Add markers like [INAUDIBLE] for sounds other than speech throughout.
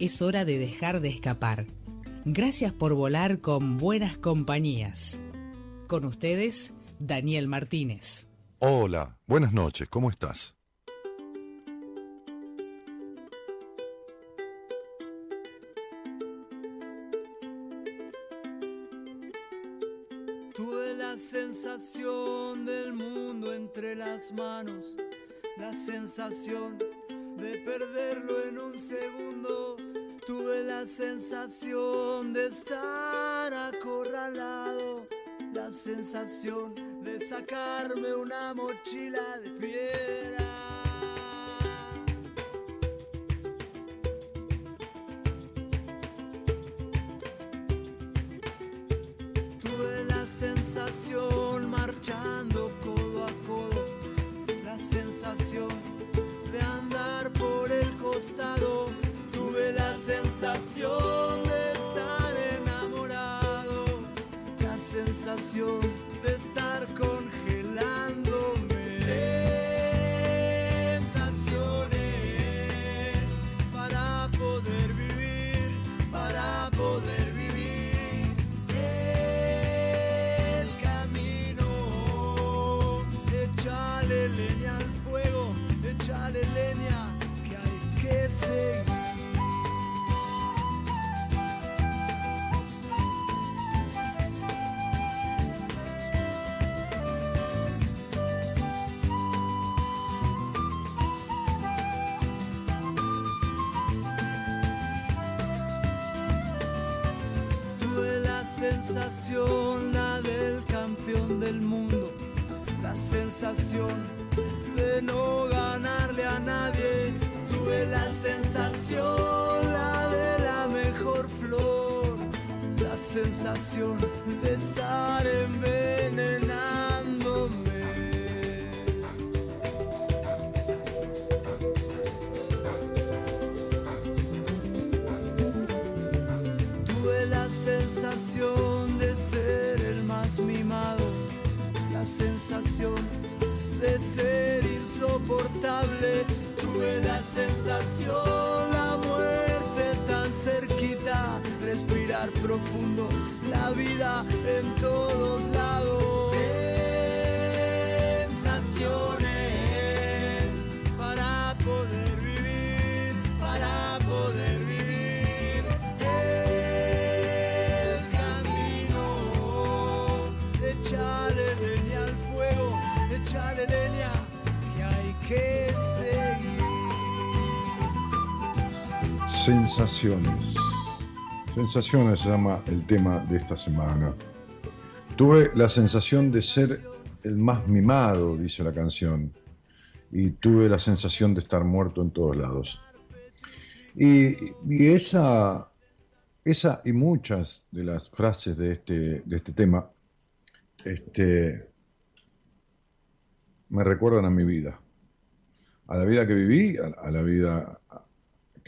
Es hora de dejar de escapar. Gracias por volar con buenas compañías. Con ustedes, Daniel Martínez. Hola, buenas noches, ¿cómo estás? Tuve la sensación del mundo entre las manos, la sensación de perderlo en un segundo. Tuve la sensación de estar acorralado, la sensación de sacarme una mochila de piedra. Tuve la sensación marchando codo a codo, la sensación de andar por el costado. Tuve la sensación de estar enamorado, la sensación de estar congelándome. Sensaciones para poder vivir, para poder vivir el camino. Échale leña al fuego, échale leña de no ganarle a nadie. Tuve la sensación, la de la mejor flor, la sensación Tuve la sensación, la muerte tan cerquita, respirar profundo, la vida en todos lados. Sensaciones para poder vivir, para poder vivir. Echale leña al fuego, echale Sensaciones. Sensaciones se llama el tema de esta semana. Tuve la sensación de ser el más mimado, dice la canción, y tuve la sensación de estar muerto en todos lados. Y, esa, esa y muchas de las frases de este, de este tema este, me recuerdan a mi vida, a la vida que viví, a la vida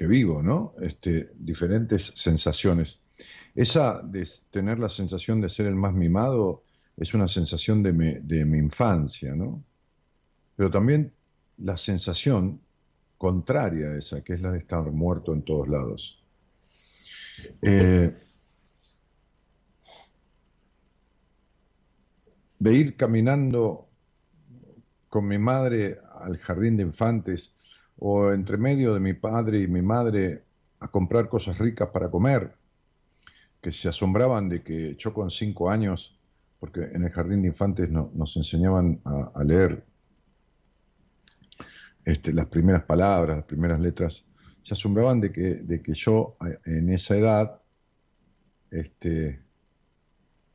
vivo, ¿no? Este, diferentes sensaciones. Esa de tener la sensación de ser el más mimado es una sensación de mi, de mi infancia, ¿no? Pero también la sensación contraria a esa, que es la de estar muerto en todos lados. Eh, de ir caminando con mi madre al jardín de infantes o entre medio de mi padre y mi madre a comprar cosas ricas para comer, que se asombraban de que yo con cinco años, porque en el jardín de infantes nos enseñaban a, leer este, las primeras palabras, las primeras letras, se asombraban de que, de que yo en esa edad, este,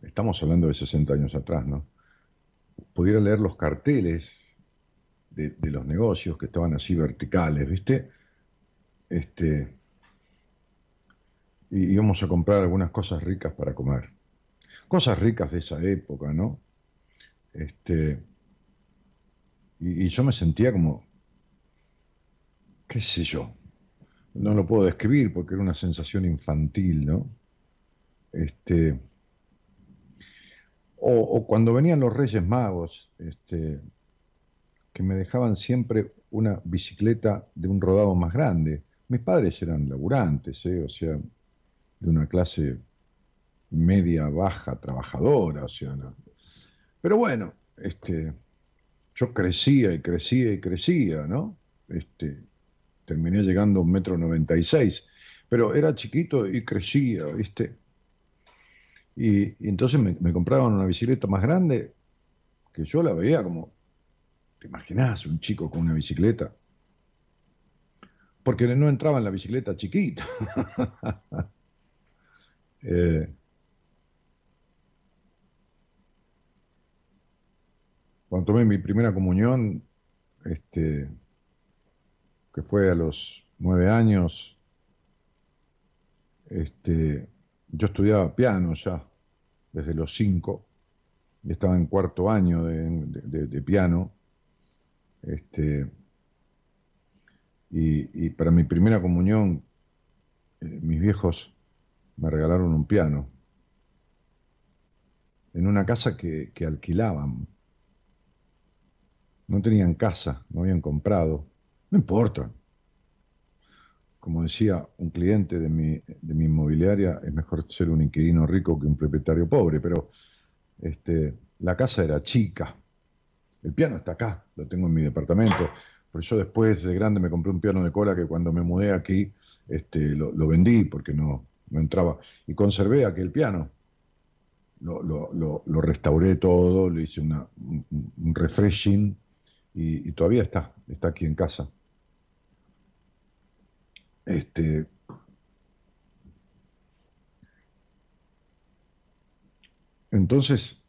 estamos hablando de 60 años atrás, ¿no? Pudiera leer los carteles de, los negocios que estaban así verticales, ¿viste? Este, y íbamos a comprar algunas cosas ricas para comer. Cosas ricas de esa época, ¿no? Este, y, y yo me sentía como, qué sé yo, no lo puedo describir porque era una sensación infantil, ¿no? Este, o, cuando venían los Reyes Magos, este, que me dejaban siempre una bicicleta de un rodado más grande. Mis padres eran laburantes, ¿eh? o sea, de una clase media, baja, trabajadora, o sea, pero bueno, este, yo crecía y crecía y crecía, ¿no? Este, terminé llegando a un metro noventa y seis, pero era chiquito y crecía, ¿viste? Y, entonces me, compraban una bicicleta más grande, que yo la veía como, ¿te imaginas un chico con una bicicleta? Porque no entraba en la bicicleta chiquita. [LAUGHS] Eh, cuando tomé mi primera comunión, este, que fue a los nueve años, este, yo estudiaba piano ya desde los cinco, y estaba en cuarto año de, piano. Este, y, para mi primera comunión, eh, mis viejos me regalaron un piano en una casa que, que alquilaban. No tenían casa, no habían comprado. No importa, como decía un cliente de mi, de mi inmobiliaria, es mejor ser un inquilino rico que un propietario pobre, pero este, la casa era chica. El piano está acá, lo tengo en mi departamento. Por eso después de grande me compré un piano de cola que cuando me mudé aquí este, lo, vendí porque no, entraba. Y conservé aquel piano. Lo, lo, lo restauré todo, le hice un, refreshing y, y todavía está, está aquí en casa. Este, entonces,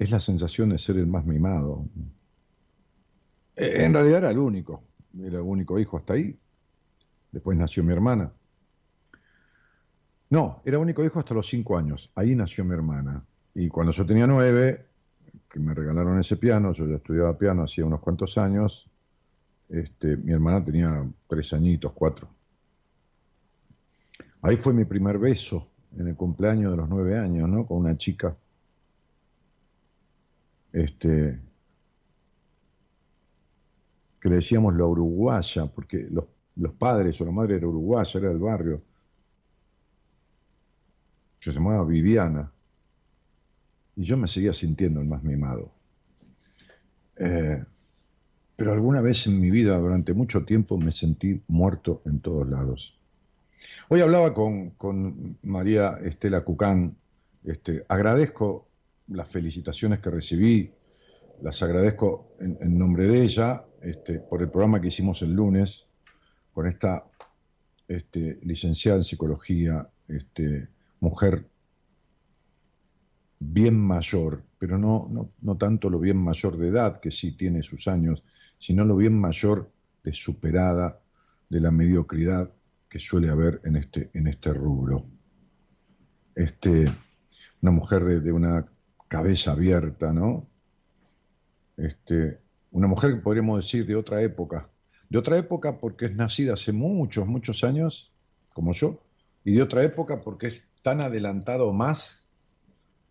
es la sensación de ser el más mimado. E, en realidad era el único, era el único hijo hasta ahí. Después nació mi hermana. No, era único hijo hasta los cinco años. Ahí nació mi hermana. Y cuando yo tenía nueve, que me regalaron ese piano, yo ya estudiaba piano hacía unos cuantos años, este, mi hermana tenía tres añitos, cuatro. Ahí fue mi primer beso, en el cumpleaños de los nueve años, ¿no? Con una chica. Este, que le decíamos la uruguaya, porque los, los padres o la madre era uruguaya, era del barrio. Se llamaba Viviana. Y yo me seguía sintiendo el más mimado. Eh, pero alguna vez en mi vida, durante mucho tiempo, me sentí muerto en todos lados. Hoy hablaba con, María Estela Cucán. Este, agradezco las felicitaciones que recibí, las agradezco en, nombre de ella este, por el programa que hicimos el lunes con esta este, licenciada en psicología, este, mujer bien mayor, pero no, no, no tanto lo bien mayor de edad, que sí tiene sus años, sino lo bien mayor de superada de la mediocridad que suele haber en este, en este rubro. Este, una mujer de, una cabeza abierta, ¿no? Este, una mujer que podríamos decir de otra época. De otra época porque es nacida hace muchos, muchos años, como yo, y de otra época porque es tan adelantado más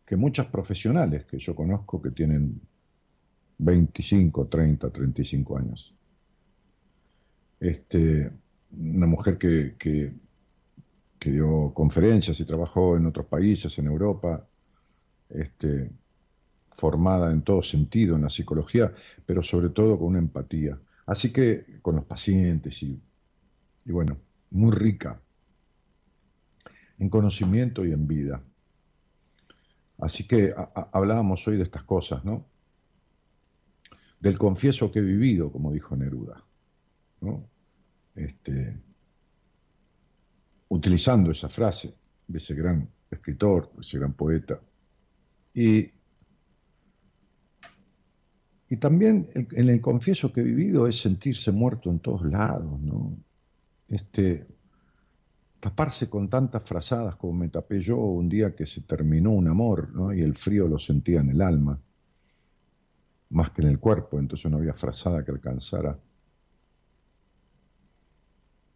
que muchas profesionales que yo conozco que tienen 25, 30, 35 años. Este, una mujer que, que, dio conferencias y trabajó en otros países, en Europa, este, formada en todo sentido en la psicología, pero sobre todo con una empatía. Así que con los pacientes y, y bueno, muy rica en conocimiento y en vida. Así que hablábamos hoy de estas cosas, ¿no? Del confieso que he vivido, como dijo Neruda, ¿no? Este, utilizando esa frase de ese gran escritor, de ese gran poeta. Y, y también en el confieso que he vivido es sentirse muerto en todos lados, ¿no? Este, taparse con tantas frazadas como me tapé yo un día que se terminó un amor, ¿no? Y el frío lo sentía en el alma, más que en el cuerpo, entonces no había frazada que alcanzara.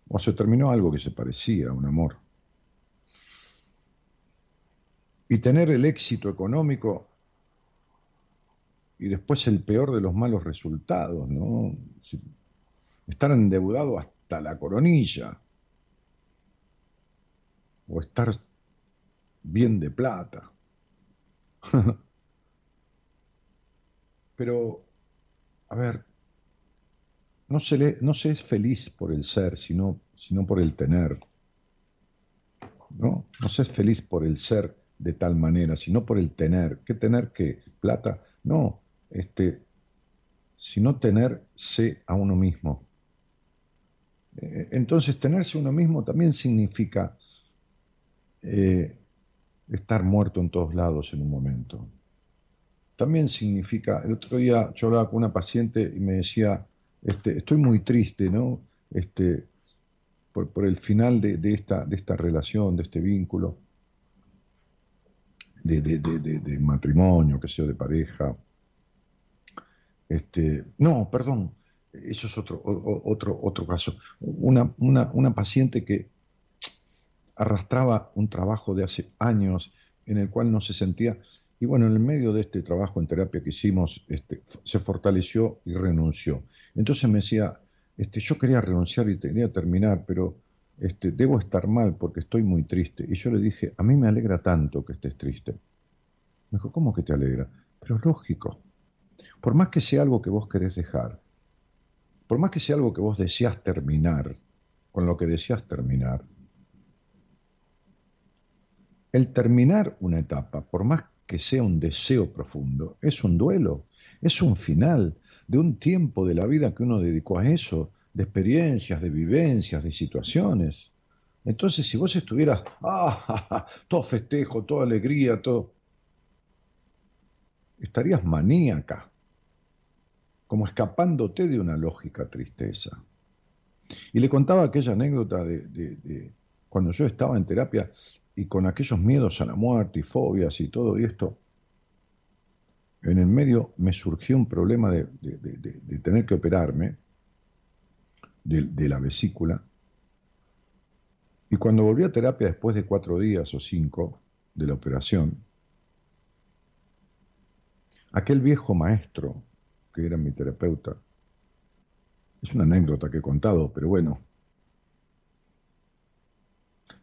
O se terminó algo que se parecía a un amor. Y tener el éxito económico y después el peor de los malos resultados, ¿no? Estar endeudado hasta la coronilla o estar bien de plata. [LAUGHS] Pero, a ver, no se, le, no se es feliz por el ser, sino, sino por el tener. ¿no? no se es feliz por el ser de tal manera, sino por el tener. ¿Qué tener qué? ¿Plata? No, este, sino tenerse a uno mismo. Eh, entonces, tenerse a uno mismo también significa eh, estar muerto en todos lados en un momento. También significa, el otro día yo hablaba con una paciente y me decía, este, estoy muy triste, ¿no? Este, por, el final de, esta, de esta relación, de este vínculo, de, de, matrimonio, que sea, de pareja. Este, no, perdón, eso es otro, otro, otro caso. Una, una, una paciente que arrastraba un trabajo de hace años en el cual no se sentía, y bueno, en el medio de este trabajo en terapia que hicimos, este, se fortaleció y renunció. Entonces me decía, este, yo quería renunciar y quería terminar, pero este, debo estar mal porque estoy muy triste. Y yo le dije, a mí me alegra tanto que estés triste. Me dijo, ¿cómo que te alegra? Pero lógico. Por más que sea algo que vos querés dejar, por más que sea algo que vos deseas terminar, con lo que deseas terminar, el terminar una etapa, por más que sea un deseo profundo, es un duelo, es un final de un tiempo de la vida que uno dedicó a eso, de experiencias, de vivencias, de situaciones. Entonces, si vos estuvieras, [LAUGHS] ah, todo festejo, toda alegría, todo, estarías maníaca, como escapándote de una lógica tristeza. Y le contaba aquella anécdota de, cuando yo estaba en terapia y con aquellos miedos a la muerte y fobias y todo esto, en el medio me surgió un problema de, tener que operarme de, la vesícula. Y cuando volví a terapia después de cuatro días o cinco de la operación, aquel viejo maestro que era mi terapeuta, es una anécdota que he contado, pero bueno,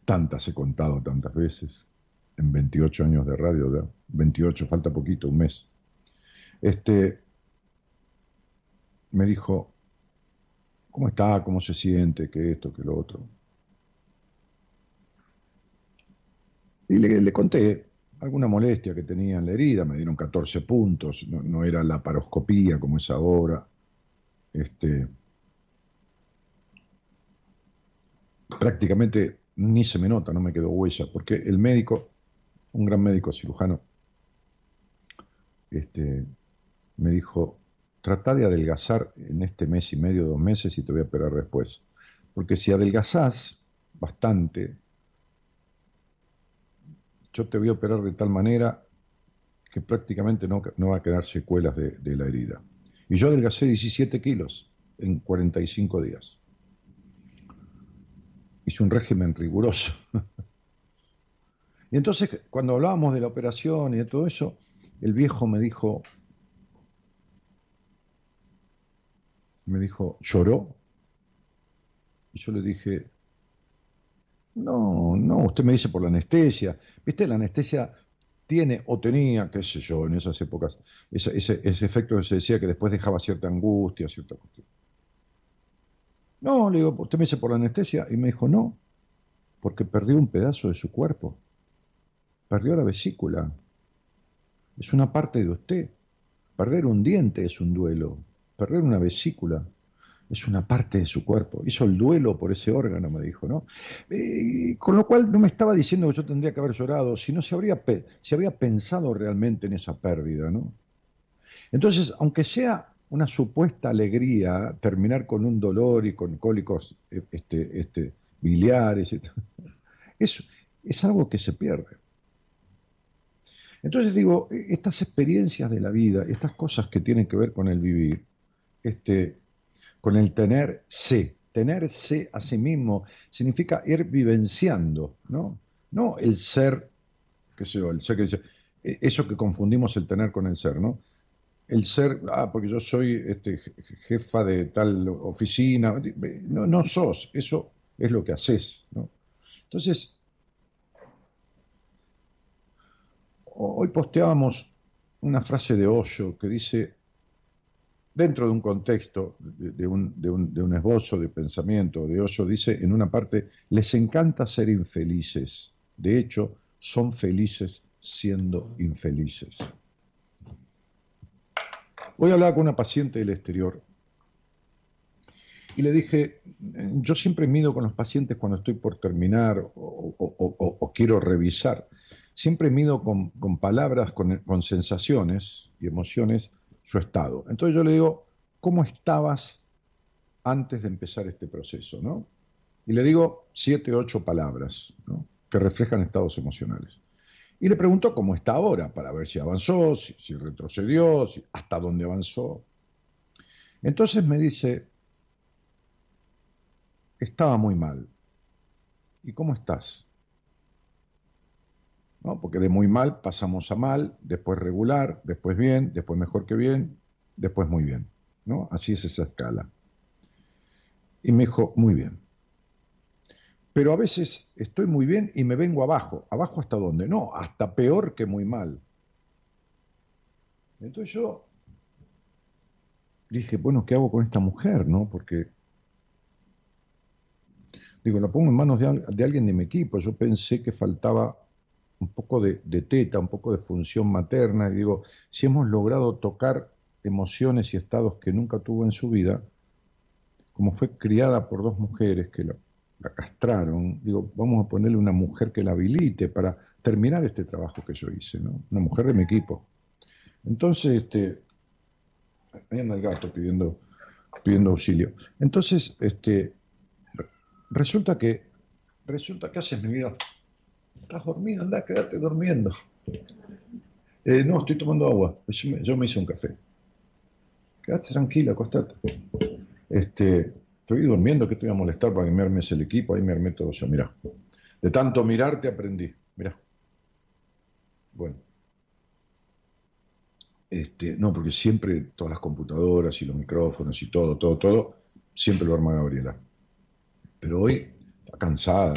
tantas he contado tantas veces, en 28 años de radio, 28, falta poquito, un mes. Este, me dijo, ¿cómo está? ¿Cómo se siente? ¿Qué esto? ¿Qué lo otro? Y le, conté alguna molestia que tenía en la herida, me dieron 14 puntos, no, no era la paroscopía como es ahora. Este, prácticamente ni se me nota, no me quedó huella, porque el médico, un gran médico cirujano, este, me dijo, trata de adelgazar en este mes y medio, dos meses y te voy a operar después. Porque si adelgazás bastante, yo te voy a operar de tal manera que prácticamente no, no va a quedar secuelas de, de la herida. Y yo adelgacé 17 kilos en 45 días hice un régimen riguroso. [LAUGHS] y entonces, cuando hablábamos de la operación y de todo eso, el viejo me dijo, me dijo, ¿lloró? Y yo le dije, no, no, usted me dice por la anestesia. Viste, la anestesia tiene o tenía, qué sé yo, en esas épocas, ese, ese, efecto que se decía que después dejaba cierta angustia, cierta cuestión. No, le digo, ¿usted me dice por la anestesia? Y me dijo, no, porque perdió un pedazo de su cuerpo. Perdió la vesícula. Es una parte de usted. Perder un diente es un duelo. Perder una vesícula es una parte de su cuerpo. Hizo el duelo por ese órgano, me dijo, ¿no? Eh, con lo cual no me estaba diciendo que yo tendría que haber llorado, sino se habría, se había pensado realmente en esa pérdida, ¿no? Entonces, aunque sea una supuesta alegría terminar con un dolor y con cólicos eh, este, este, biliares, es, es algo que se pierde. Entonces digo, estas experiencias de la vida, estas cosas que tienen que ver con el vivir, este, con el tenerse, tenerse a sí mismo, significa ir vivenciando, ¿no? No el ser, qué sé yo, el ser que dice, e, eso que confundimos el tener con el ser, ¿no? el ser, ah, porque yo soy este, jefa de tal oficina, no, no sos, eso es lo que haces. ¿no? Entonces, hoy posteábamos una frase de Osho que dice, dentro de un contexto, de, un, de, un, de un, esbozo de pensamiento de Osho, dice en una parte, les encanta ser infelices, de hecho, son felices siendo infelices. Hoy hablaba con una paciente del exterior y le dije, yo siempre mido con los pacientes cuando estoy por terminar o, quiero revisar. Siempre mido con, palabras, con, sensaciones y emociones su estado. Entonces yo le digo, ¿cómo estabas antes de empezar este proceso? ¿no? Y le digo siete, ocho palabras que reflejan estados emocionales. Y le preguntó cómo está ahora, para ver si avanzó, si, retrocedió, hasta dónde avanzó. Entonces me dice, estaba muy mal. ¿Y cómo estás? ¿No? Porque de muy mal pasamos a mal, después regular, después bien, después mejor que bien, después muy bien. ¿no? Así es esa escala. Y me dijo, muy bien pero a veces estoy muy bien y me vengo abajo. ¿Abajo hasta dónde? No, hasta peor que muy mal. Entonces yo dije, bueno, ¿qué hago con esta mujer? ¿No? Porque, digo, la pongo en manos de, alguien de mi equipo. Yo pensé que faltaba un poco de, de, teta, un poco de función materna. Y digo, si hemos logrado tocar emociones y estados que nunca tuvo en su vida, como fue criada por dos mujeres que la castraron, digo, vamos a ponerle una mujer que la habilite para terminar este trabajo que yo hice, ¿no? Una mujer de mi equipo. Entonces, este, ahí anda el gato pidiendo, pidiendo auxilio. Entonces, este, resulta que, resulta, ¿qué haces, mi vida? Estás dormido, anda, quédate durmiendo. Eh, no, estoy tomando agua. Yo me, yo hice un café. Quédate tranquila, acostate. Este, estoy durmiendo, que te voy a molestar para que me armes el equipo, ahí me armé todo eso, mira. De tanto mirarte aprendí, mira. Bueno. Este, no, porque siempre todas las computadoras y los micrófonos y todo, todo, todo, siempre lo arma Gabriela. Pero hoy está cansada,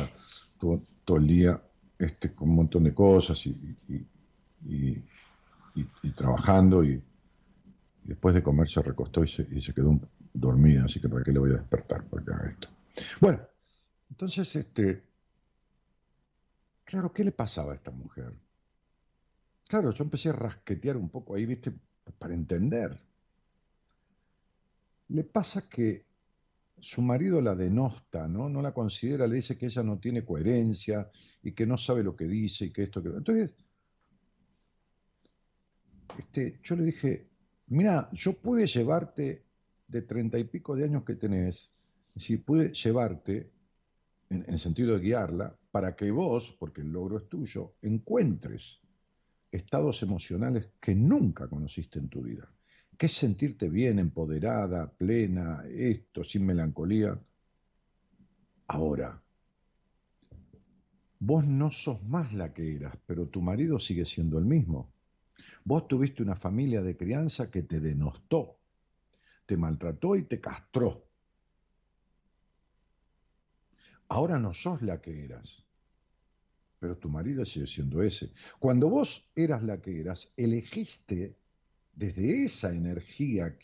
todo, todo el día este, con un montón de cosas y, trabajando y, después de comer se recostó y se, quedó dormida, así que para qué le voy a despertar para que esto. Bueno, entonces, este, claro, ¿qué le pasaba a esta mujer? Claro, yo empecé a rasquetear un poco ahí, viste, para entender. Le pasa que su marido la denosta, ¿no? No la considera, le dice que ella no tiene coherencia y que no sabe lo que dice y que esto, que... Entonces, este, yo le dije, mira, yo pude llevarte de treinta y pico de años que tenés, si pude llevarte, en, el sentido de guiarla, para que vos, porque el logro es tuyo, encuentres estados emocionales que nunca conociste en tu vida. Que es sentirte bien, empoderada, plena, esto, sin melancolía. Ahora, vos no sos más la que eras, pero tu marido sigue siendo el mismo. Vos tuviste una familia de crianza que te denostó, te maltrató y te castró. Ahora no sos la que eras, pero tu marido sigue siendo ese. Cuando vos eras la que eras, elegiste desde esa energía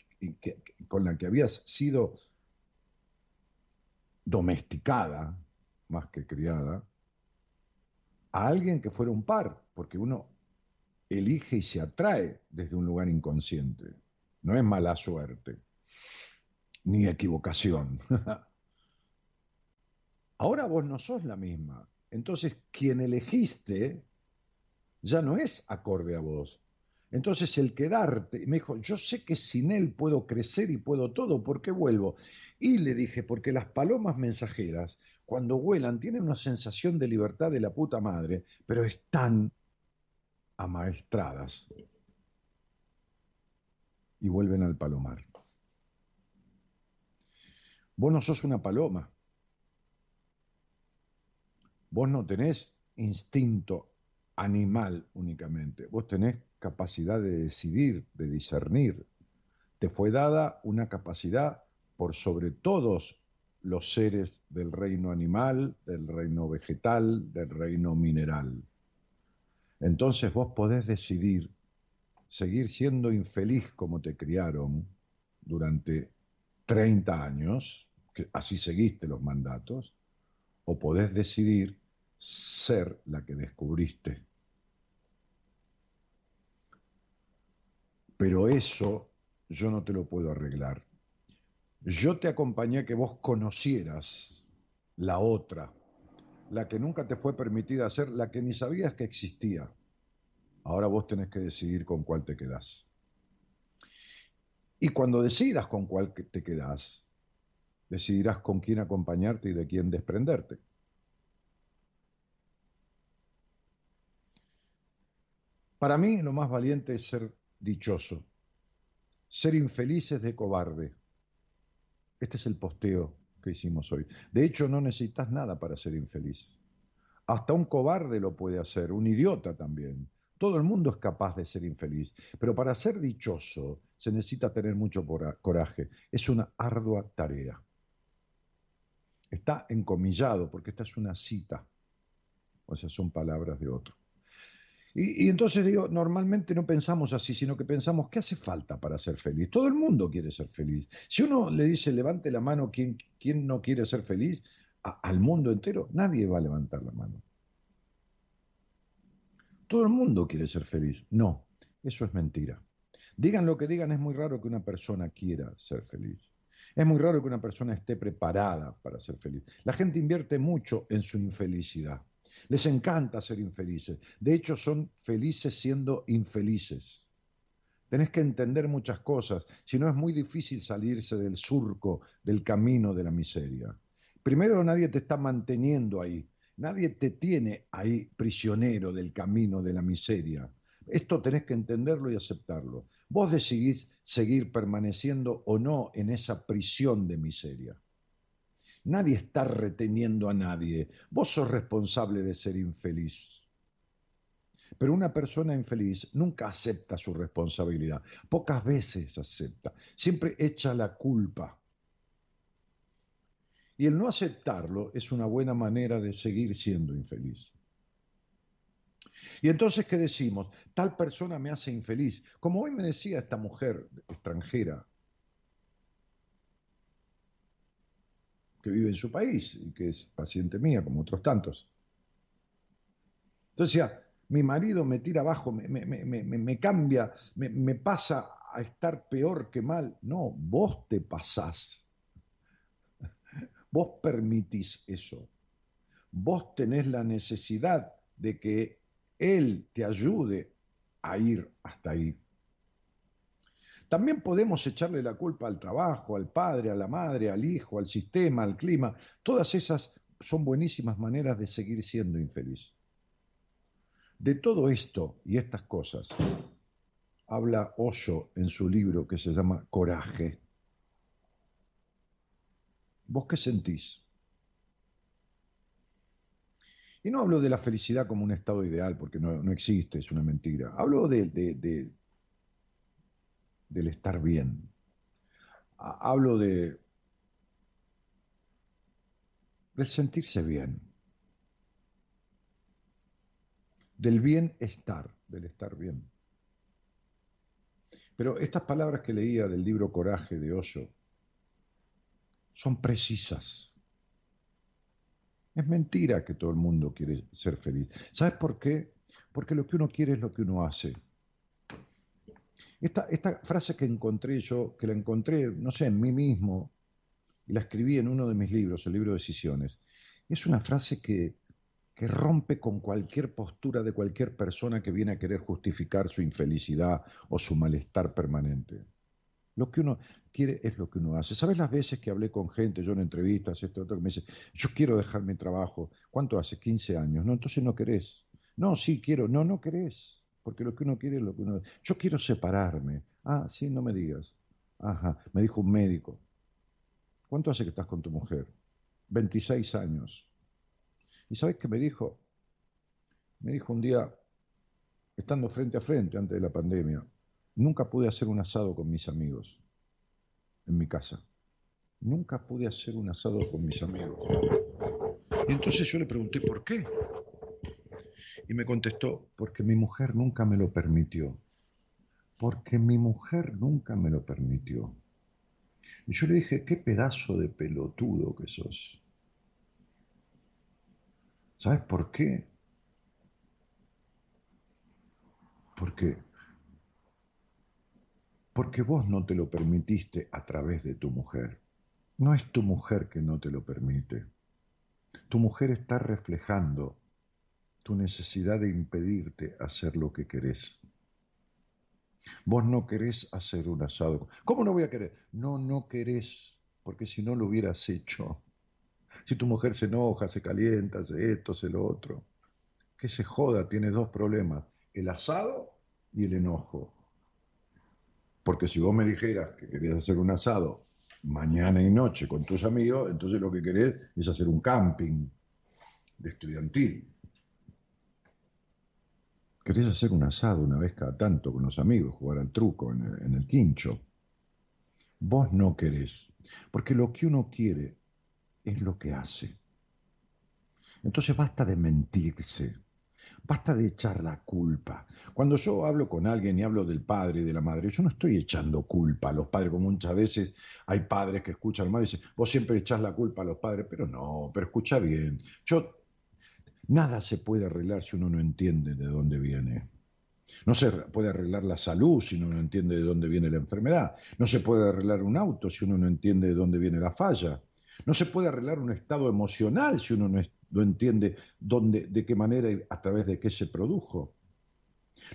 con la que habías sido domesticada, más que criada, a alguien que fuera un par, porque uno elige y se atrae desde un lugar inconsciente. No es mala suerte, ni equivocación. [LAUGHS] Ahora vos no sos la misma. Entonces, quien elegiste ya no es acorde a vos. Entonces, el quedarte, me dijo, yo sé que sin él puedo crecer y puedo todo, ¿por qué vuelvo? Y le dije, porque las palomas mensajeras, cuando vuelan, tienen una sensación de libertad de la puta madre, pero están amaestradas y vuelven al palomar. Vos no sos una paloma. Vos no tenés instinto animal únicamente. Vos tenés capacidad de decidir, de discernir. Te fue dada una capacidad por sobre todos los seres del reino animal, del reino vegetal, del reino mineral. Entonces vos podés decidir seguir siendo infeliz como te criaron durante 30 años, que así seguiste los mandatos, o podés decidir ser la que descubriste. Pero eso yo no te lo puedo arreglar. Yo te acompañé a que vos conocieras la otra, la que nunca te fue permitida hacer, la que ni sabías que existía. Ahora vos tenés que decidir con cuál te quedás. Y cuando decidas con cuál te quedás, decidirás con quién acompañarte y de quién desprenderte. Para mí lo más valiente es ser dichoso. Ser infeliz es de cobarde. Este es el posteo que hicimos hoy. De hecho, no necesitas nada para ser infeliz. Hasta un cobarde lo puede hacer, un idiota también. Todo el mundo es capaz de ser infeliz, pero para ser dichoso se necesita tener mucho coraje. Es una ardua tarea. Está encomillado porque esta es una cita, o sea, son palabras de otro. Y, entonces digo, normalmente no pensamos así, sino que pensamos, ¿qué hace falta para ser feliz? Todo el mundo quiere ser feliz. Si uno le dice, levante la mano, ¿quién, quién no quiere ser feliz? al mundo entero, nadie va a levantar la mano. Todo el mundo quiere ser feliz. No, eso es mentira. Digan lo que digan, es muy raro que una persona quiera ser feliz. Es muy raro que una persona esté preparada para ser feliz. La gente invierte mucho en su infelicidad. Les encanta ser infelices. De hecho, son felices siendo infelices. Tenés que entender muchas cosas, si no es muy difícil salirse del surco, del camino de la miseria. Primero, nadie te está manteniendo ahí. Nadie te tiene ahí prisionero del camino de la miseria. Esto tenés que entenderlo y aceptarlo. Vos decidís seguir permaneciendo o no en esa prisión de miseria. Nadie está reteniendo a nadie. Vos sos responsable de ser infeliz. Pero una persona infeliz nunca acepta su responsabilidad. Pocas veces acepta. Siempre echa la culpa. Y el no aceptarlo es una buena manera de seguir siendo infeliz. Y entonces, ¿qué decimos? Tal persona me hace infeliz. Como hoy me decía esta mujer extranjera que vive en su país y que es paciente mía, como otros tantos. Entonces decía, mi marido me tira abajo, me, me cambia, me pasa a estar peor que mal. No, vos te pasás. Vos permitís eso. Vos tenés la necesidad de que Él te ayude a ir hasta ahí. También podemos echarle la culpa al trabajo, al padre, a la madre, al hijo, al sistema, al clima. Todas esas son buenísimas maneras de seguir siendo infeliz. De todo esto y estas cosas habla Osho en su libro que se llama Coraje. ¿Vos qué sentís? Y no hablo de la felicidad como un estado ideal, porque no, existe, es una mentira. Hablo de, del estar bien. Hablo de del sentirse bien, del bienestar, del estar bien. Pero estas palabras que leía del libro Coraje de Osho son precisas. Es mentira que todo el mundo quiere ser feliz. ¿Sabes por qué? Porque lo que uno quiere es lo que uno hace. Esta, frase que encontré yo, que la encontré, no sé, en mí mismo, y la escribí en uno de mis libros, el libro Decisiones, es una frase que, que rompe con cualquier postura de cualquier persona que viene a querer justificar su infelicidad o su malestar permanente. Lo que uno quiere es lo que uno hace. ¿Sabes las veces que hablé con gente, yo en entrevistas, esto, otro, que me dice, yo quiero dejar mi trabajo? ¿Cuánto hace? 15 años. No, entonces no querés. No, sí quiero. No, no querés. Porque lo que uno quiere es lo que uno... Yo quiero separarme. Ah, sí, no me digas. Ajá, me dijo un médico. ¿Cuánto hace que estás con tu mujer? 26 años. ¿Y sabes qué me dijo? Me dijo un día, estando frente a frente antes de la pandemia, nunca pude hacer un asado con mis amigos en mi casa. Nunca pude hacer un asado con mis amigos. Y entonces yo le pregunté por qué. Y me contestó, porque mi mujer nunca me lo permitió. Porque mi mujer nunca me lo permitió. Y yo le dije, qué pedazo de pelotudo que sos. ¿Sabes por qué? Porque porque vos no te lo permitiste a través de tu mujer. No es tu mujer que no te lo permite. Tu mujer está reflejando tu necesidad de impedirte hacer lo que querés. Vos no querés hacer un asado. ¿Cómo no voy a querer? No, no querés, porque si no lo hubieras hecho. Si tu mujer se enoja, se calienta, hace esto, hace lo otro. Que se joda, tiene dos problemas, el asado y el enojo. Porque si vos me dijeras que querías hacer un asado mañana y noche con tus amigos, entonces lo que querés es hacer un camping de estudiantil. Querés hacer un asado una vez cada tanto con los amigos, jugar al truco en el, quincho. Vos no querés, porque lo que uno quiere es lo que hace. Entonces basta de mentirse, basta de echar la culpa. Cuando yo hablo con alguien y hablo del padre y de la madre, yo no estoy echando culpa a los padres, como muchas veces hay padres que escuchan a la madre y dicen, vos siempre echás la culpa a los padres, pero no, pero escucha bien. Yo, nada se puede arreglar si uno no entiende de dónde viene. No se puede arreglar la salud si uno no entiende de dónde viene la enfermedad. No se puede arreglar un auto si uno no entiende de dónde viene la falla. No se puede arreglar un estado emocional si uno no, entiende dónde, de qué manera y a través de qué se produjo.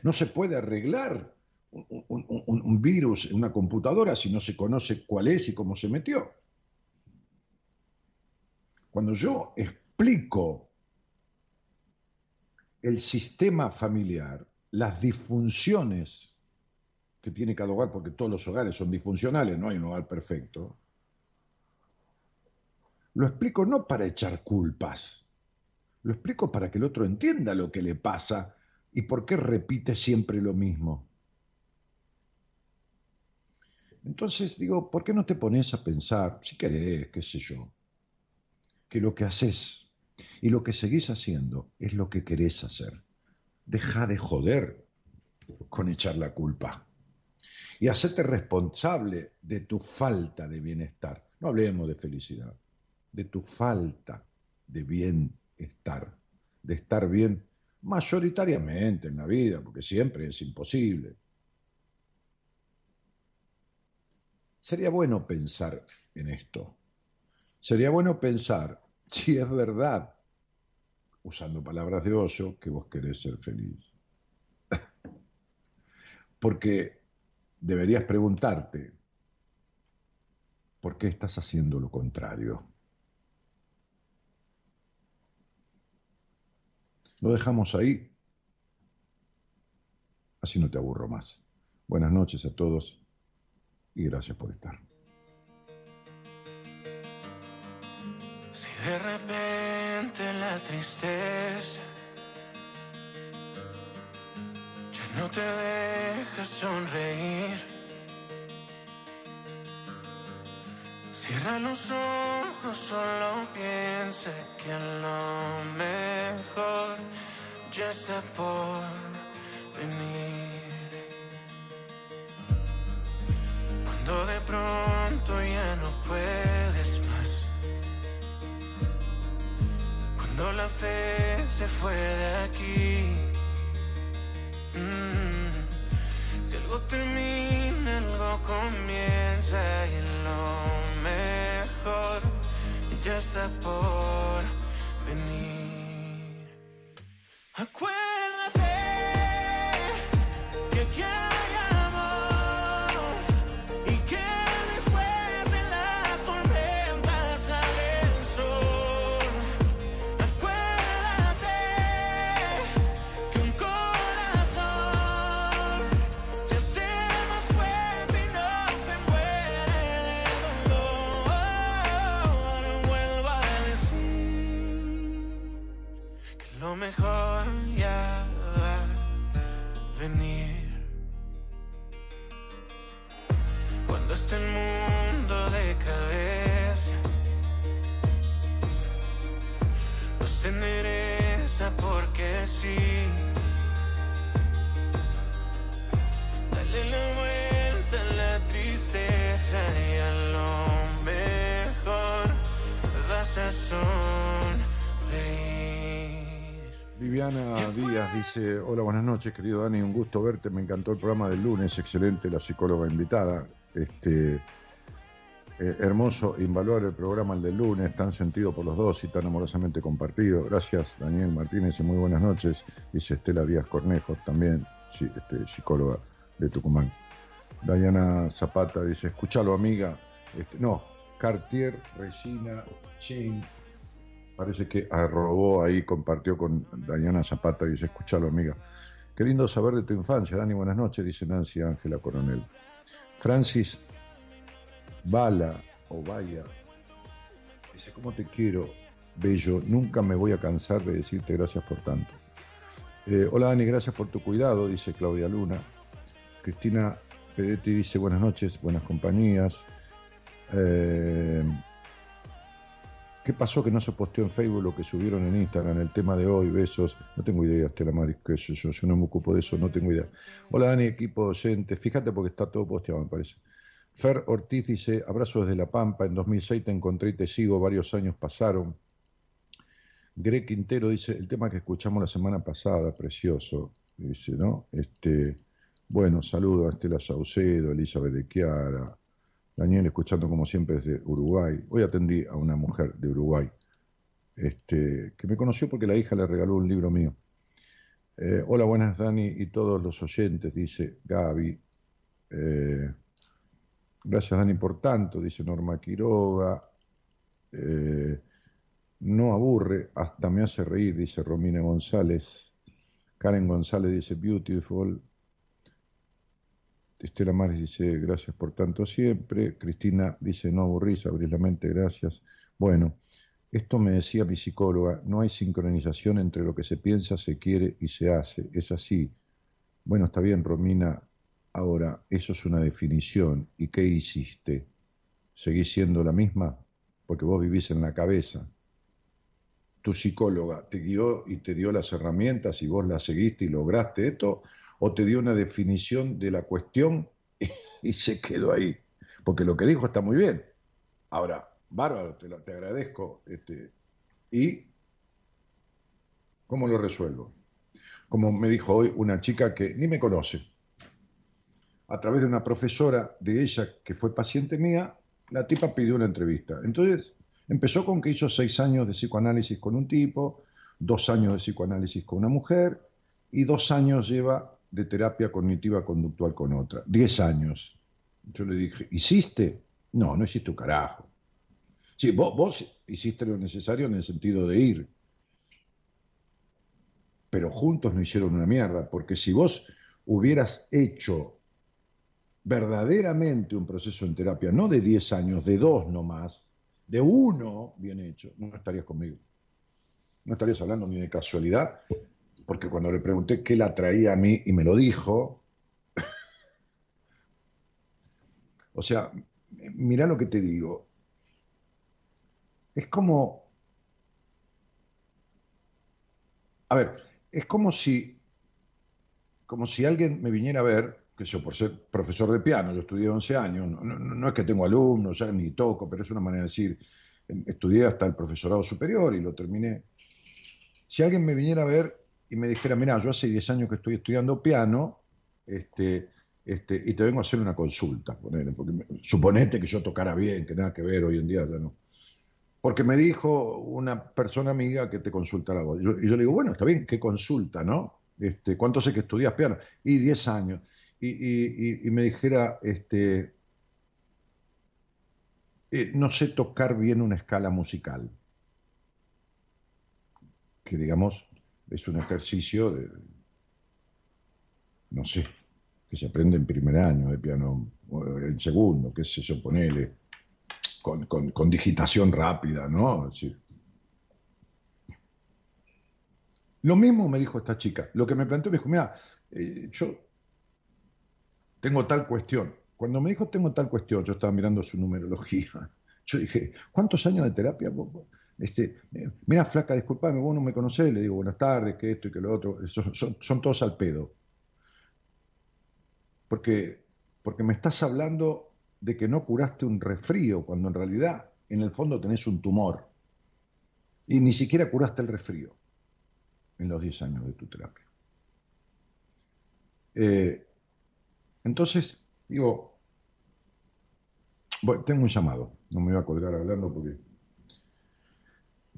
No se puede arreglar un, un, virus en una computadora si no se conoce cuál es y cómo se metió. Cuando yo explico el sistema familiar, las disfunciones que tiene cada hogar, porque todos los hogares son disfuncionales, no hay un hogar perfecto, lo explico no para echar culpas, lo explico para que el otro entienda lo que le pasa y por qué repite siempre lo mismo. Entonces digo, ¿por qué no te pones a pensar, si querés, qué sé yo, que lo que haces y lo que seguís haciendo es lo que querés hacer? Deja de joder con echar la culpa y hacerte responsable de tu falta de bienestar. No hablemos de felicidad, de tu falta de bienestar, de estar bien mayoritariamente en la vida, porque siempre es imposible. Sería bueno pensar en esto. Sería bueno pensar [LAUGHS] si es verdad, usando palabras de oso, que vos querés ser feliz. [LAUGHS] Porque deberías preguntarte, ¿por qué estás haciendo lo contrario? Lo dejamos ahí. Así no te aburro más. Buenas noches a todos y gracias por estar. De repente la tristeza ya no te deja sonreír, cierra los ojos, solo piensa que lo mejor ya está por venir. Cuando de pronto ya no puedes cuando la fe se fue de aquí. Mm, Si algo termina, algo comienza y lo mejor ya está por venir. Viviana Díaz dice, hola, buenas noches, querido Dani, un gusto verte, me encantó el programa del lunes, excelente la psicóloga invitada, este, eh, hermoso, invaluable el programa el del lunes, tan sentido por los dos y tan amorosamente compartido. Gracias, Daniel Martínez, y muy buenas noches, dice Estela Díaz Cornejo, también este, psicóloga de Tucumán. Diana Zapata dice, escúchalo amiga, este, no, Cartier, Regina, Chain, Parece que arrobó ahí, compartió con Dayana Zapata dice, escúchalo amiga. Qué lindo saber de tu infancia, Dani, buenas noches, dice Nancy Ángela Coronel. Francis Bala o Vaya, dice, ¿cómo te quiero, bello? Nunca me voy a cansar de decirte gracias por tanto. Eh, hola Dani, gracias por tu cuidado, dice Claudia Luna. Cristina Peretti dice, buenas noches, buenas compañías. Eh, ¿Qué pasó que no se posteó en Facebook lo que subieron en Instagram, el tema de hoy, besos? No tengo idea, Estela Maris, sé yo, yo no me ocupo de eso, no tengo idea. Hola Dani, equipo docente, fíjate porque está todo posteado, me parece. Fer Ortiz dice, abrazo desde La Pampa, en 2006 te encontré y te sigo, varios años pasaron. Greg Quintero dice, el tema que escuchamos la semana pasada, precioso, dice, ¿no? Este, bueno, saludo a Estela Saucedo, Elizabeth de Chiara, Daniel, escuchando como siempre desde Uruguay. Hoy atendí a una mujer de Uruguay, este, que me conoció porque la hija le regaló un libro mío. Eh, hola, buenas Dani y todos los oyentes, dice Gaby. Eh, gracias Dani por tanto, dice Norma Quiroga. Eh, no aburre, hasta me hace reír, dice Romina González. Karen González dice Beautiful. Estela Maris dice, gracias por tanto siempre. Cristina dice, no aburrís, abrís la mente, gracias. Bueno, esto me decía mi psicóloga, no hay sincronización entre lo que se piensa, se quiere y se hace. Es así. Bueno, está bien, Romina. Ahora, eso es una definición. ¿Y qué hiciste? ¿Seguís siendo la misma? Porque vos vivís en la cabeza. Tu psicóloga te guió y te dio las herramientas y vos las seguiste y lograste esto, o te dio una definición de la cuestión [LAUGHS] y, se quedó ahí. Porque lo que dijo está muy bien. Ahora, bárbaro, te, lo, te agradezco. Este, ¿Y cómo lo resuelvo? Como me dijo hoy una chica que ni me conoce, a través de una profesora de ella que fue paciente mía, la tipa pidió una entrevista. Entonces empezó con que hizo seis años de psicoanálisis con un tipo, dos años de psicoanálisis con una mujer y dos años lleva de terapia cognitiva conductual con otra. Diez años. Yo le dije, ¿hiciste? No, no hiciste un carajo. Sí, vos, hiciste lo necesario en el sentido de ir. Pero juntos no hicieron una mierda, porque si vos hubieras hecho verdaderamente un proceso en terapia, no de 10 años, de dos nomás, de uno bien hecho, no estarías conmigo. No estarías hablando ni de casualidad, porque cuando le pregunté qué la traía a mí y me lo dijo, [LAUGHS] o sea, mirá lo que te digo, es como, a ver, es como si, como si alguien me viniera a ver, que yo por ser profesor de piano, yo estudié 11 años, no, no, no es que tengo alumnos, ya ni toco, pero es una manera de decir, estudié hasta el profesorado superior y lo terminé. si alguien me viniera a ver y me dijera, mira, yo hace 10 años que estoy estudiando piano, este, este, y te vengo a hacer una consulta, ponele, porque suponete que yo tocara bien, que nada que ver hoy en día ya no. Porque me dijo una persona amiga que te consultara vos. Y yo, le digo, bueno, está bien, ¿qué consulta, no? Este, ¿Cuánto sé que estudias piano? Y 10 años. Y, y- y- y me dijera, este, eh, no sé tocar bien una escala musical. Que digamos, es un ejercicio de, no sé, que se aprende en primer año de piano, en segundo, qué sé yo, ponele, con, con- digitación rápida, ¿no? Lo mismo me dijo esta chica. Lo que me planteó, me dijo, mira, eh, yo tengo tal cuestión. Cuando me dijo tengo tal cuestión, yo estaba mirando su numerología. [LAUGHS] Yo dije, ¿cuántos años de terapia? Este, eh, mira, flaca, disculpame, vos no me conocés. Le digo, buenas tardes, que esto y que lo otro. Son, son- son todos al pedo. Porque, porque me estás hablando de que no curaste un resfrío, cuando en realidad, en el fondo, tenés un tumor. Y ni siquiera curaste el resfrío en los 10 años de tu terapia. Eh, entonces, digo, bueno, tengo un llamado, no me voy a colgar hablando porque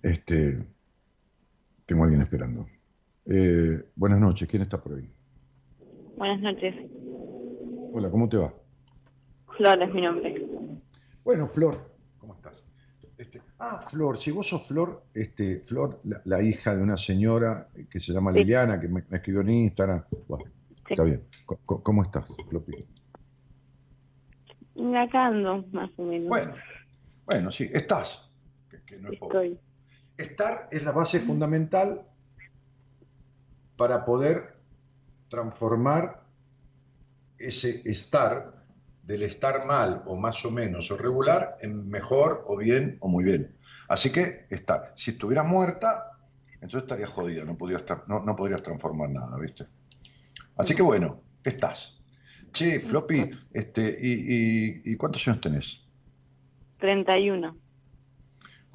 este, tengo a alguien esperando. Eh, buenas noches, ¿quién está por ahí? Buenas noches. Hola, ¿cómo te va? Flor es mi nombre. Bueno, Flor, ¿cómo estás? Este, ah, Flor, si vos sos Flor, este, Flor, la, la hija de una señora que se llama Sí. Liliana, que me, me escribió en Instagram. Bueno, Sí. Está bien. ¿Cómo estás, Floppy? Y Acá ando, más o menos. Bueno, bueno, sí, estás. Que, que no es. Estoy. Estar es la base fundamental para poder transformar ese estar del estar mal o más o menos o regular en mejor o bien o muy bien. Así que estar. Si estuvieras muerta, entonces estarías jodida, no podrías, no podrías transformar nada, ¿viste? Así que bueno, estás. Che, Floppy, este, y, y- y cuántos años tenés? 31.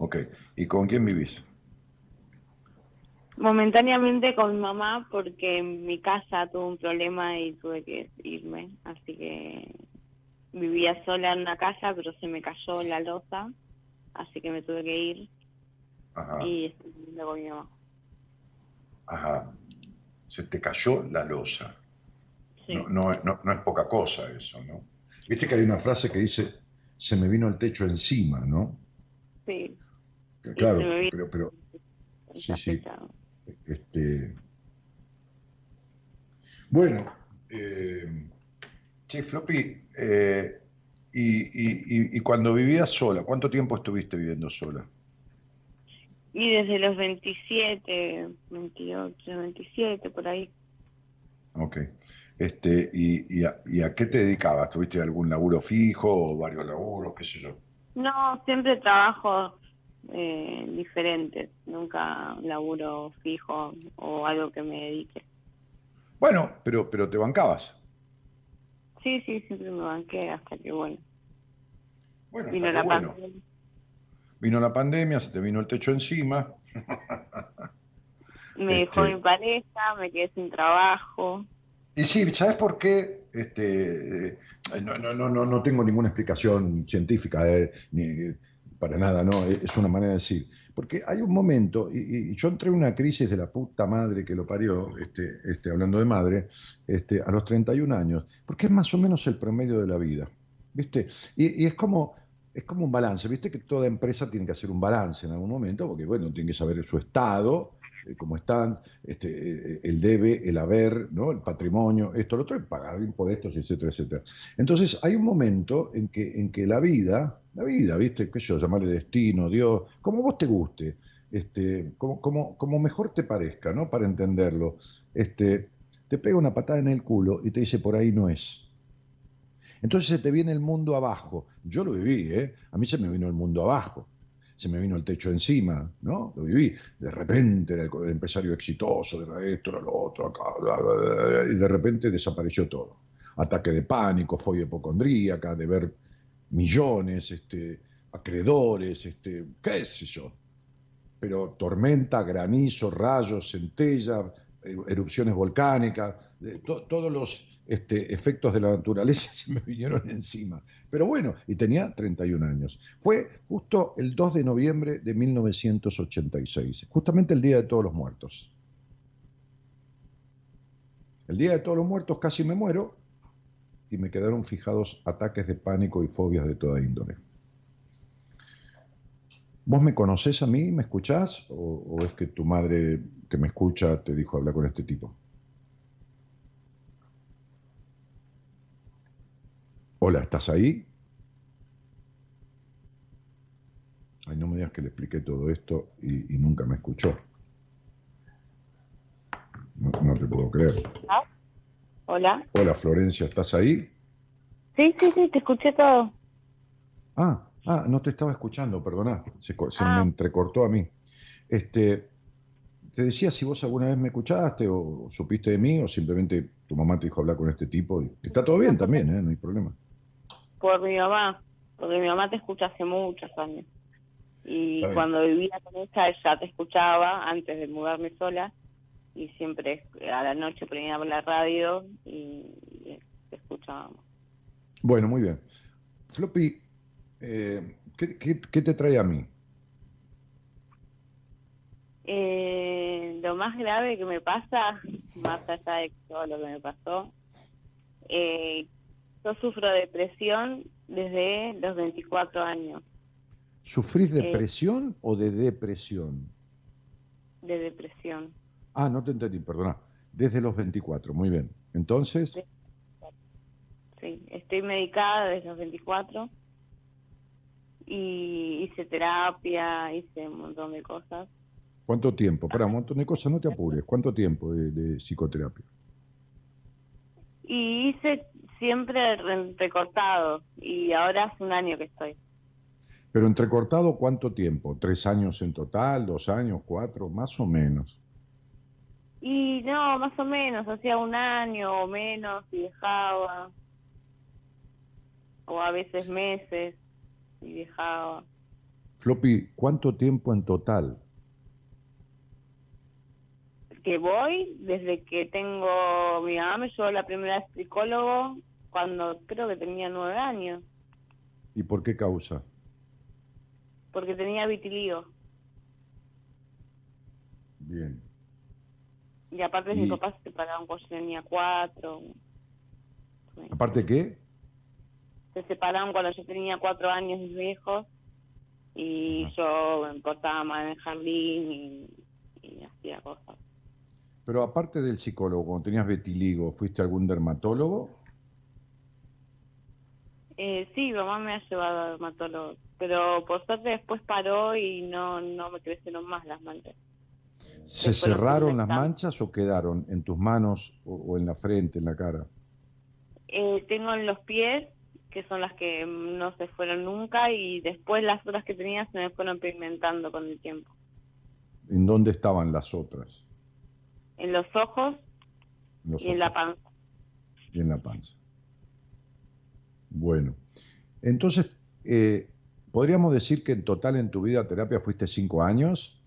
Ok, ¿y con quién vivís? Momentáneamente con mi mamá porque mi casa tuvo un problema y tuve que irme. Así que vivía sola en una casa, pero se me cayó la losa. Así que me tuve que ir Ajá. y estoy viviendo con mi mamá. Ajá. Se te cayó la losa. Sí. No, no, no- no es poca cosa eso, ¿no? Viste que hay una frase que dice, se me vino el techo encima, ¿no? Sí. Que Claro, pero, pero Sí, sí. este... Bueno, eh, che, Floppy, eh, y, y- y- y cuando vivías sola, ¿cuánto tiempo estuviste viviendo sola? Y desde los 27, 28, 27, por ahí. Ok. Este, y, y a, y a qué te dedicabas? ¿Tuviste algún laburo fijo o varios laburos, qué sé yo? No, siempre trabajo eh, diferentes, nunca laburo fijo o algo que me dedique. Bueno, pero, pero te bancabas. Sí, sí, siempre me banqué hasta que, bueno, Bueno, vino la bueno. pandemia. Vino la pandemia, se te vino el techo encima. [LAUGHS] Me dejó Este- mi pareja, me quedé sin trabajo. Y sí, ¿sabes por qué? Este, eh, no, no, no, no, no tengo ninguna explicación científica, eh, ni para nada, no, es una manera de decir. Porque hay un momento, y, yo entré en una crisis de la puta madre que lo parió, este, este, hablando de madre, este, a los 31 años, porque es más o menos el promedio de la vida, ¿viste? Y, y es como... Es como un balance, viste que toda empresa tiene que hacer un balance en algún momento, porque bueno, tiene que saber su estado, eh, cómo están, este, eh, el debe, el haber, ¿no? el patrimonio, esto, lo otro, y pagar impuestos, etcétera, etcétera. Entonces, hay un momento en que, en que la vida, la vida, ¿viste? ¿Qué yo? Llamarle destino, Dios, como vos te guste, este, como, como, como mejor te parezca, ¿no? Para entenderlo, este, te pega una patada en el culo y te dice, por ahí no es. Entonces se te viene el mundo abajo. Yo lo viví, ¿eh? A mí se me vino el mundo abajo. Se me vino el techo encima, ¿no? Lo viví. De repente era el, empresario exitoso, era esto, era lo otro, acá, y de repente desapareció todo. Ataque de pánico, fobia hipocondríaca, de ver millones, este, acreedores, este, qué sé yo. pero tormenta, granizo, rayos, centella, eh, erupciones volcánicas, to- todos los este, efectos de la naturaleza [LAUGHS] se me vinieron encima. Pero bueno, y tenía 31 años. Fue justo el 2 de noviembre de 1986, justamente el Día de Todos los Muertos. El Día de Todos los Muertos casi me muero y me quedaron fijados ataques de pánico y fobias de toda índole. ¿Vos me conocés a mí? ¿Me escuchás? ¿O, es que tu madre que me escucha te dijo hablar con este tipo? Hola, ¿estás ahí? Ay, no me digas que le expliqué todo esto y, y nunca me escuchó. No te puedo creer. Hola. Hola, Florencia, ¿estás ahí? Sí, sí, sí, te escuché todo. Ah, ah, no te estaba escuchando, perdona, se, se Ah. me entrecortó a mí. Este, te decía si vos alguna vez me escuchaste o supiste de mí o simplemente tu mamá te dijo hablar con este tipo. Y, está todo bien también, ¿eh? no hay problema. Por mi mamá, porque mi mamá te escucha hace muchos años. Y cuando vivía con ella, ella te escuchaba antes de mudarme sola. Y siempre a la noche ponía la radio y, escuchábamos. Bueno, muy bien. Floppy, eh, ¿qué, qué- qué te trae a mí? Eh, lo más grave que me pasa, más allá de todo lo que me pasó, eh, yo sufro depresión desde los 24 años, ¿Sufrís Eh. depresión o de depresión? de depresión. Ah, no te entendí, perdona. Desde los 24, muy bien. Entonces, Sí. Sí, estoy medicada desde los 24 y hice terapia, hice un montón de cosas. ¿cuánto tiempo? Para un montón de cosas, no te apures. ¿Cuánto tiempo de, de psicoterapia? Y hice siempre re- recortado y ahora hace un año que estoy. Pero entrecortado, ¿cuánto tiempo? ¿Tres años en total? ¿Dos años? ¿Cuatro? Más o menos. Y no, más o menos, hacía un año o menos y dejaba. O a veces meses y dejaba. Floppy, ¿cuánto tiempo en total? Que voy desde que tengo. Mi mamá me llevó la primera vez psicólogo cuando creo que tenía nueve años, ¿Y por qué causa? porque tenía vitiligo. Bien. Y aparte, mis papás se separaron cuando yo tenía cuatro. ¿Aparte qué? se separaron cuando yo tenía cuatro años mis viejos y Ajá. yo me portaba mal en el jardín y, y hacía cosas. Pero aparte del psicólogo, cuando tenías vitiligo, ¿fuiste a algún dermatólogo? Eh, sí, mamá me ha llevado al dermatólogo, pero por suerte después paró y no, no me crecieron más las manchas. ¿Se cerraron las manchas o quedaron en tus manos o, o en la frente, en la cara? Eh, tengo en los pies, que son las que no se fueron nunca, y después las otras que tenía se me fueron pigmentando con el tiempo. ¿En dónde estaban las otras? En los ojos los y en la panza. y en la panza. Bueno, entonces, eh, ¿podríamos decir que en total en tu vida terapia fuiste cinco años?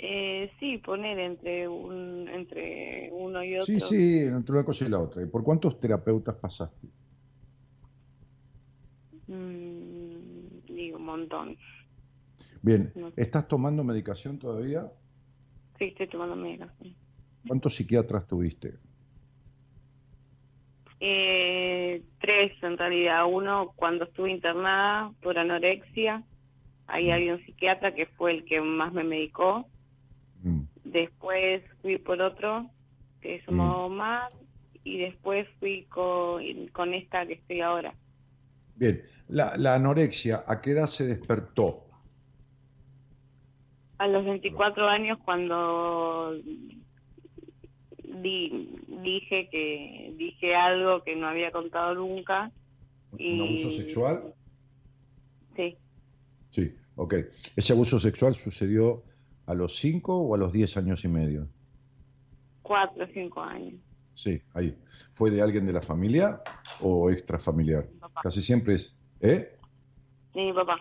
Eh, sí, poner entre un, entre uno y otro. Sí, sí, entre una cosa y la otra. ¿Y por cuántos terapeutas pasaste? Mm, digo, un montón. Bien, No. ¿estás tomando medicación todavía? Sí, estoy tomando medicación. ¿Cuántos psiquiatras tuviste? Eh, tres en realidad. Uno cuando estuve internada por anorexia. Ahí había un psiquiatra que fue el que más me medicó. Mm, Después fui por otro que se llamó Mar. Y después fui con, con esta que estoy ahora. Bien, la, la anorexia, ¿a qué edad se despertó? A los 24 años cuando di- dije que dije algo que no había contado nunca. ¿Un Y- abuso sexual? Sí, Sí, ok. ¿Ese abuso sexual sucedió a los 5 o a los 10 años y medio? cuatro o cinco años. Sí, ahí. ¿Fue de alguien de la familia o extrafamiliar? Papá. Casi siempre es, ¿eh? Sí, mi papá.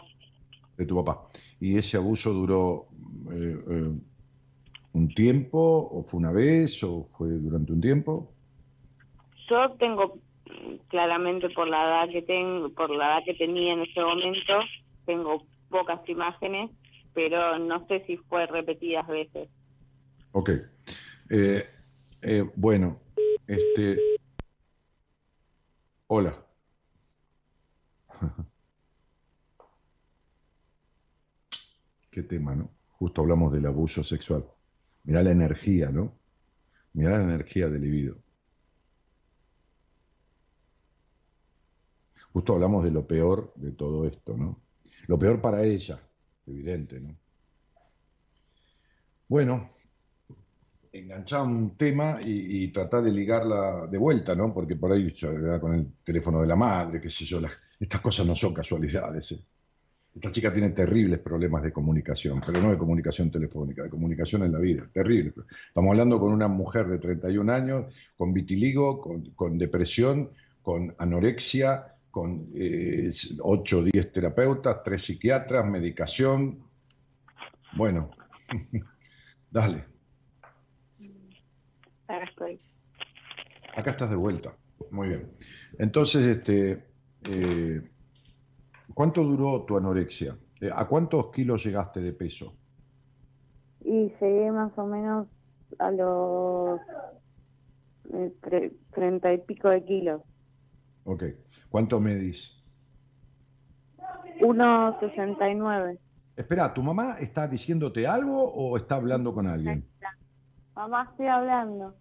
De tu papá. ¿Y ese abuso duró eh, eh, un tiempo, o fue una vez, o fue durante un tiempo? Yo tengo mm, claramente por la edad que tengo, por la edad que tenía en ese momento, tengo pocas imágenes, pero no sé si fue repetidas veces. Ok. Eh, eh, bueno, este. Hola. [LAUGHS] Qué tema, ¿no? Justo hablamos del abuso sexual. Mirá la energía, ¿no? Mirá la energía del libido. Justo hablamos de lo peor de todo esto, ¿no? Lo peor para ella, evidente, ¿no? Bueno, enganchar un tema y, y de ligarla de vuelta, ¿no? Porque por ahí se da con el teléfono de la madre, qué sé yo, estas cosas no son casualidades. ¿eh? Esta chica tiene terribles problemas de comunicación, pero no de comunicación telefónica, de comunicación en la vida, terrible. Estamos hablando con una mujer de 31 años, con vitiligo, con depresión, con anorexia, con 8 o 10 terapeutas, 3 psiquiatras, medicación. Bueno, [LAUGHS] dale. Acá estoy. Acá estás de vuelta. Muy bien. Entonces, este, eh, ¿cuánto duró tu anorexia? Eh, ¿A cuántos kilos llegaste de peso? Y llegué más o menos a los eh, tre- treinta y pico de kilos. Ok. ¿Cuánto medís? 1,69. Espera, ¿tu mamá está diciéndote algo o está hablando con alguien? Mamá, estoy hablando.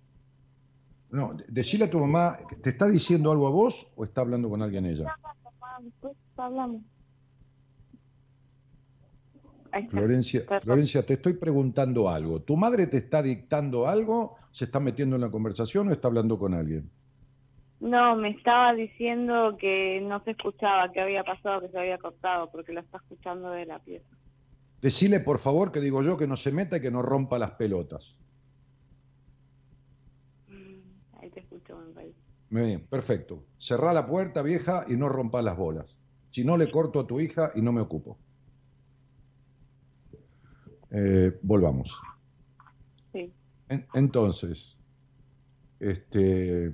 No, de- decile a tu mamá, ¿te está diciendo algo a vos o está hablando con alguien ella? Hablamos. Florencia. Florencia, te estoy preguntando algo. ¿Tu madre te está dictando algo? ¿Se está metiendo en la conversación o está hablando con alguien? No, me estaba diciendo que no se escuchaba, que había pasado, que se había cortado, porque lo está escuchando de la pieza. Decile, por favor, que digo yo, que no se meta y que no rompa las pelotas. Mm, Ahí te escucho, me parece. Muy bien, perfecto. Cerrá la puerta, vieja, y no rompa las bolas. Si no, le corto a tu hija y no me ocupo. Eh, volvamos. Sí. En- entonces, este,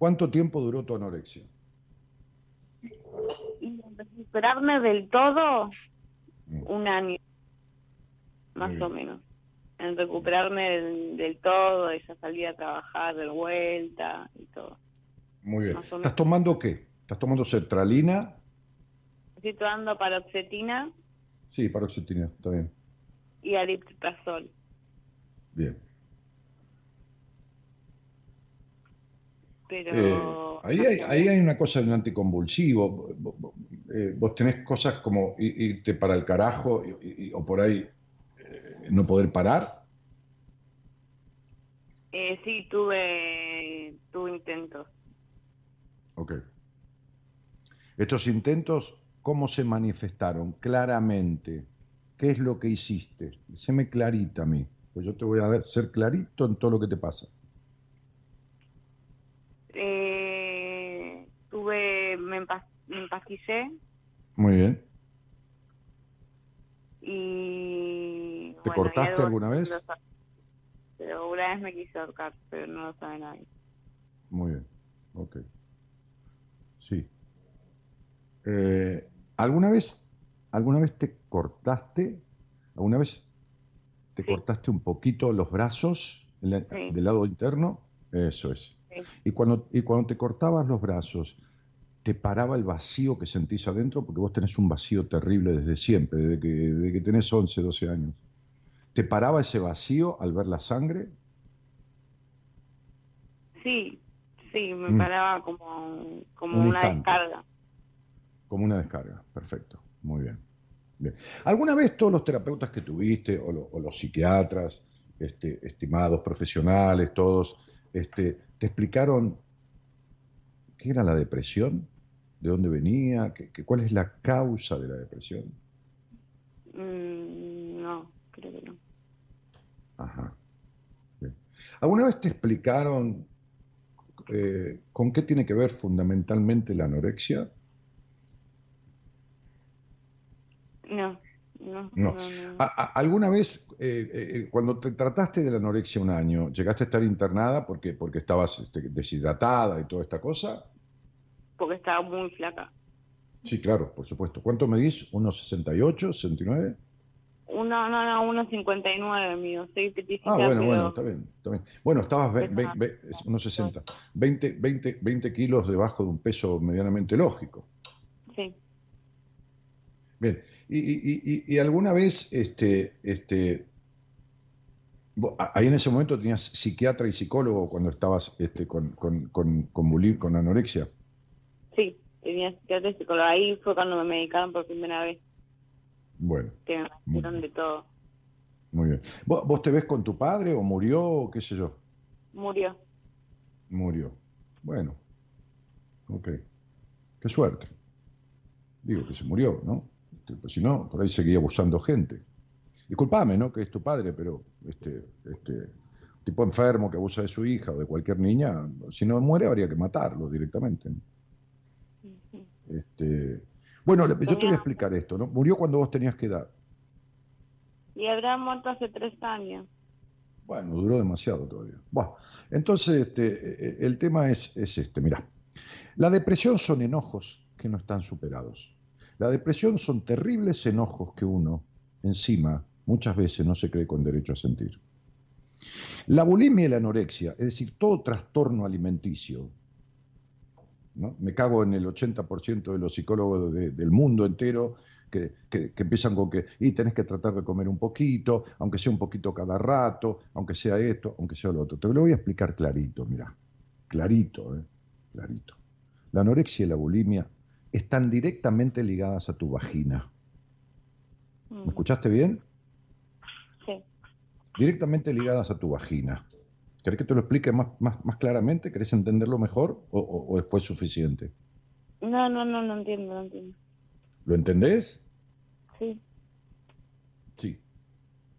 ¿cuánto tiempo duró tu anorexia? Y recuperarme del todo, Mm. un año, más o menos. En recuperarme del, del todo, ya salir a trabajar de vuelta y todo. Muy bien. ¿Estás tomando qué? ¿Estás tomando sertralina? Estoy tomando paroxetina Sí, paroxetina, está bien. y aripiprazol. Bien. Pero... Eh, ahí, hay, ahí hay una cosa de un anticonvulsivo. Eh, vos tenés cosas como irte para el carajo y- y- o por ahí eh, no poder parar. Sí, tuve, tuve intentos. Ok. Estos intentos, ¿cómo se manifestaron? Claramente. ¿Qué es lo que hiciste? Séme clarita a mí. Pues yo te voy a ser clarito en todo lo que te pasa. Eh, tuve, me, empa- me Muy bien. y... ¿Te bueno, cortaste alguna vez? Pero una vez me quise ahorcar, pero no lo sabe nadie. Muy bien. Ok. Sí. Eh, ¿Alguna vez, alguna vez te cortaste? ¿Alguna vez te Sí. cortaste un poquito los brazos en la- Sí. del lado interno? Eso es. Sí. Y cuando, y cuando te cortabas los brazos, ¿te paraba el vacío que sentís adentro? Porque vos tenés un vacío terrible desde siempre, desde que, desde que tenés 11, 12 años. ¿Te paraba ese vacío al ver la sangre? Sí, sí, me Mm. paraba como, como Un una instante. descarga. Como una descarga, perfecto, muy bien. Bien. ¿Alguna vez todos los terapeutas que tuviste, o, lo- o los psiquiatras, este, estimados profesionales, todos, este, te explicaron qué era la depresión? ¿De dónde venía? ¿Qué, qué- ¿Cuál es la causa de la depresión? Mm, no, creo que no. Ajá. Bien. ¿Alguna vez te explicaron eh, con qué tiene que ver fundamentalmente la anorexia? No. No, no. A- a- ¿Alguna vez, eh, eh, cuando te trataste de la anorexia un año, llegaste a estar internada porque, porque estabas este, deshidratada y toda esta cosa? Porque estaba muy flaca. Sí, claro, por supuesto. ¿Cuánto medís? ¿Unos 68, 69? Uno, no, no, uno 59 mío. Soy Ah, bueno, pero bueno, está bien, está bien. Bueno, estabas ve- ve- ve- unos 60, 20, 20, 20 kilos debajo de un peso medianamente lógico. sí. Bien, y, y- y- y alguna vez, este, este, vos- ahí en ese momento tenías psiquiatra y psicólogo cuando estabas este, con, con, con, con, con anorexia. Sí, tenía psiquiatra y psicólogo. Ahí fue cuando me medicaron por primera vez, Bueno, que me de todo. muy bien. ¿Vos, vos te ves con tu padre o murió o qué sé yo? Murió. Murió. Bueno, ok. Qué suerte. Digo que se murió, ¿no? Este, pues si no, por ahí seguía abusando gente. Disculpame, ¿no? Que es tu padre, pero este, este tipo enfermo que abusa de su hija o de cualquier niña, si no muere habría que matarlo directamente. Este, bueno, yo te voy a explicar esto, ¿no? Murió cuando vos tenías que edad. Y habrá muerto hace tres años. Bueno, duró demasiado todavía. Bueno, entonces este, eh, el tema es, es este, mirá. La depresión son enojos que no están superados. La depresión son terribles enojos que uno, encima, muchas veces no se cree con derecho a sentir. La bulimia y la anorexia, es decir, todo trastorno alimenticio, ¿no? me cago en el 80% de los psicólogos de- del mundo entero que, que- empiezan con que, y tenés que tratar de comer un poquito, aunque sea un poquito cada rato, aunque sea esto, aunque sea lo otro. Te lo voy a explicar clarito, mira, clarito, ¿eh? clarito. La anorexia y la bulimia están directamente ligadas a tu vagina. ¿Me Mm, escuchaste bien? Sí. Directamente ligadas a tu vagina. ¿Querés que te lo explique más, más, más claramente? ¿Querés entenderlo mejor o, o, o fue suficiente? No, no, no, no entiendo, no entiendo. ¿Lo entendés? Sí. Sí.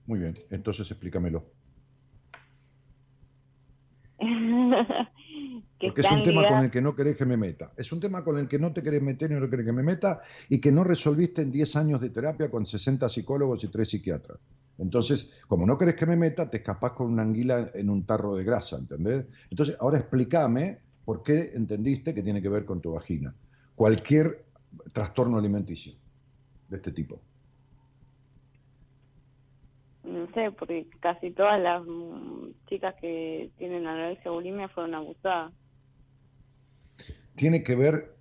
Muy bien, entonces explícamelo. [LAUGHS] que Porque es un tema con el que no querés que me meta. Es un tema con el que no te querés meter y no querés que me meta y que no resolviste en 10 años de terapia con 60 psicólogos y 3 psiquiatras. Entonces, como no querés que me meta, te escapás con una anguila en un tarro de grasa, ¿entendés? Entonces, ahora explícame por qué entendiste que tiene que ver con tu vagina. Cualquier trastorno alimenticio de este tipo. No sé, porque casi todas las mm, chicas que tienen anorexia bulimia fueron abusadas. tiene que ver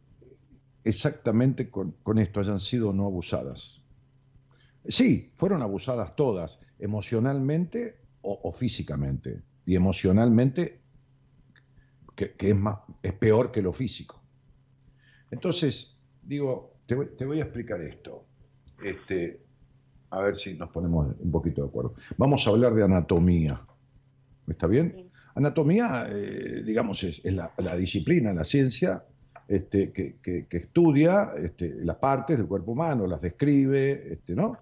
exactamente con, esto, hayan sido o no abusadas. Sí, fueron abusadas todas, emocionalmente o, o físicamente. Y emocionalmente, que, que es, más, es peor que lo físico. Entonces, digo, te voy, te voy a explicar esto. Este, a ver si nos ponemos un poquito de acuerdo. Vamos a hablar de anatomía. ¿Está bien? Sí. Anatomía, eh, digamos, es, es la, la disciplina, la ciencia este, que, que- que estudia este, las partes del cuerpo humano, las describe, este, ¿no?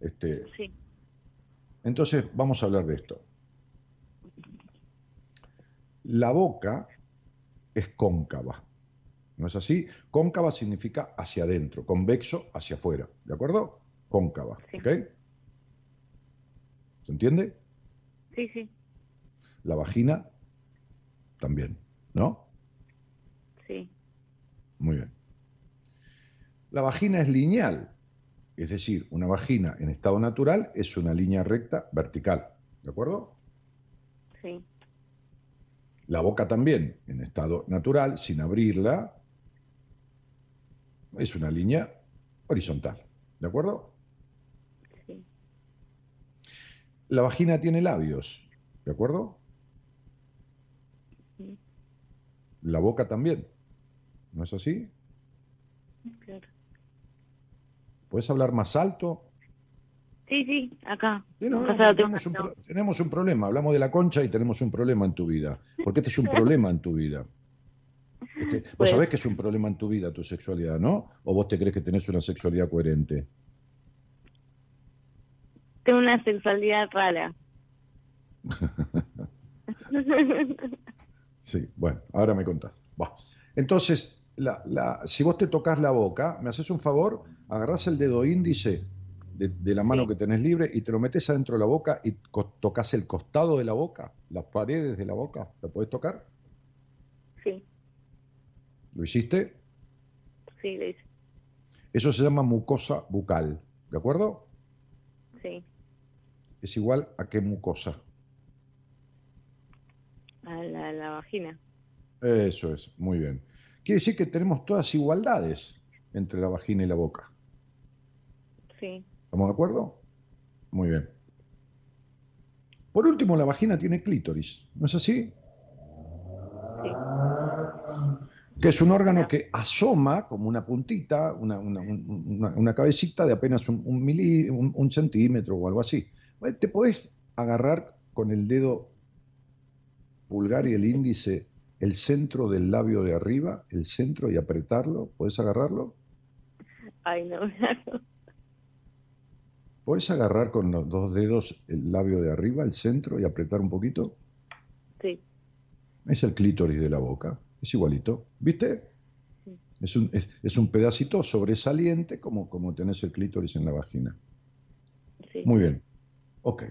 Este, Sí. entonces, vamos a hablar de esto. La boca es cóncava, ¿no es así? Cóncava significa hacia adentro, convexo hacia afuera, ¿de acuerdo? Cóncava, Sí. ¿ok? ¿Se entiende? Sí, sí, La vagina también, ¿no? sí. Muy bien. La vagina es lineal, es decir, una vagina en estado natural es una línea recta vertical, ¿de acuerdo? Sí, La boca también, en estado natural, sin abrirla, es una línea horizontal, ¿de acuerdo? sí, La vagina tiene labios, ¿de acuerdo? Sí. La boca también, ¿no es así? claro. ¿Puedes hablar más alto? Sí, sí, acá. Sí, no, tenemos, un pro- tenemos un problema. Hablamos de la concha y tenemos un problema en tu vida. Porque este es un [LAUGHS] problema en tu vida. Este, vos Pues- sabés que es un problema en tu vida tu sexualidad, ¿no? ¿O vos te crees que tenés una sexualidad coherente? Tengo una sexualidad rara. [LAUGHS] Sí, bueno, ahora me contás. Buah. Entonces, la, la- si vos te tocas la boca, me haces un favor, agarrás el dedo índice de, de la mano Sí. que tenés libre y te lo metes adentro de la boca y tocas el costado de la boca, las paredes de la boca. ¿La podés tocar? Sí, ¿Lo hiciste? sí, lo hice. Eso se llama mucosa bucal. ¿De acuerdo? Sí, Es igual a qué mucosa. a la, la vagina. Eso es, muy bien. Quiere decir que tenemos todas igualdades entre la vagina y la boca. Sí, ¿Estamos de acuerdo? Muy bien. Por último, la vagina tiene clítoris, ¿no es así? sí, Que es un órgano que asoma como una puntita, una, una- un- una- una cabecita de apenas un, un mili- un- un centímetro o algo así. Te podés agarrar con el dedo pulgar y el índice el centro del labio de arriba, el centro y apretarlo. ¿Podés agarrarlo? Ay, no, [LAUGHS] no. ¿Podés agarrar con los dos dedos el labio de arriba, el centro y apretar un poquito? Sí, Es el clítoris de la boca. Es igualito. ¿Viste? Sí. Es un, es, es un pedacito sobresaliente como, como tenés el clítoris en la vagina. sí. Muy bien. Ok.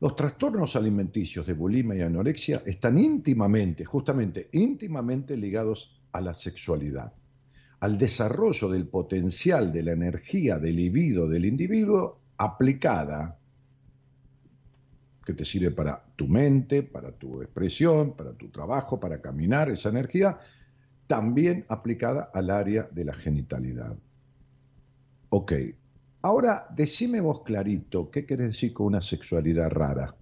Los trastornos alimenticios de bulimia y anorexia están íntimamente, justamente íntimamente ligados a la sexualidad, al desarrollo del potencial de la energía del libido del individuo aplicada, que te sirve para tu mente, para tu expresión, para tu trabajo, para caminar, esa energía, también aplicada al área de la genitalidad. Ok, Ahora, decime vos clarito, ¿qué querés decir con una sexualidad rara?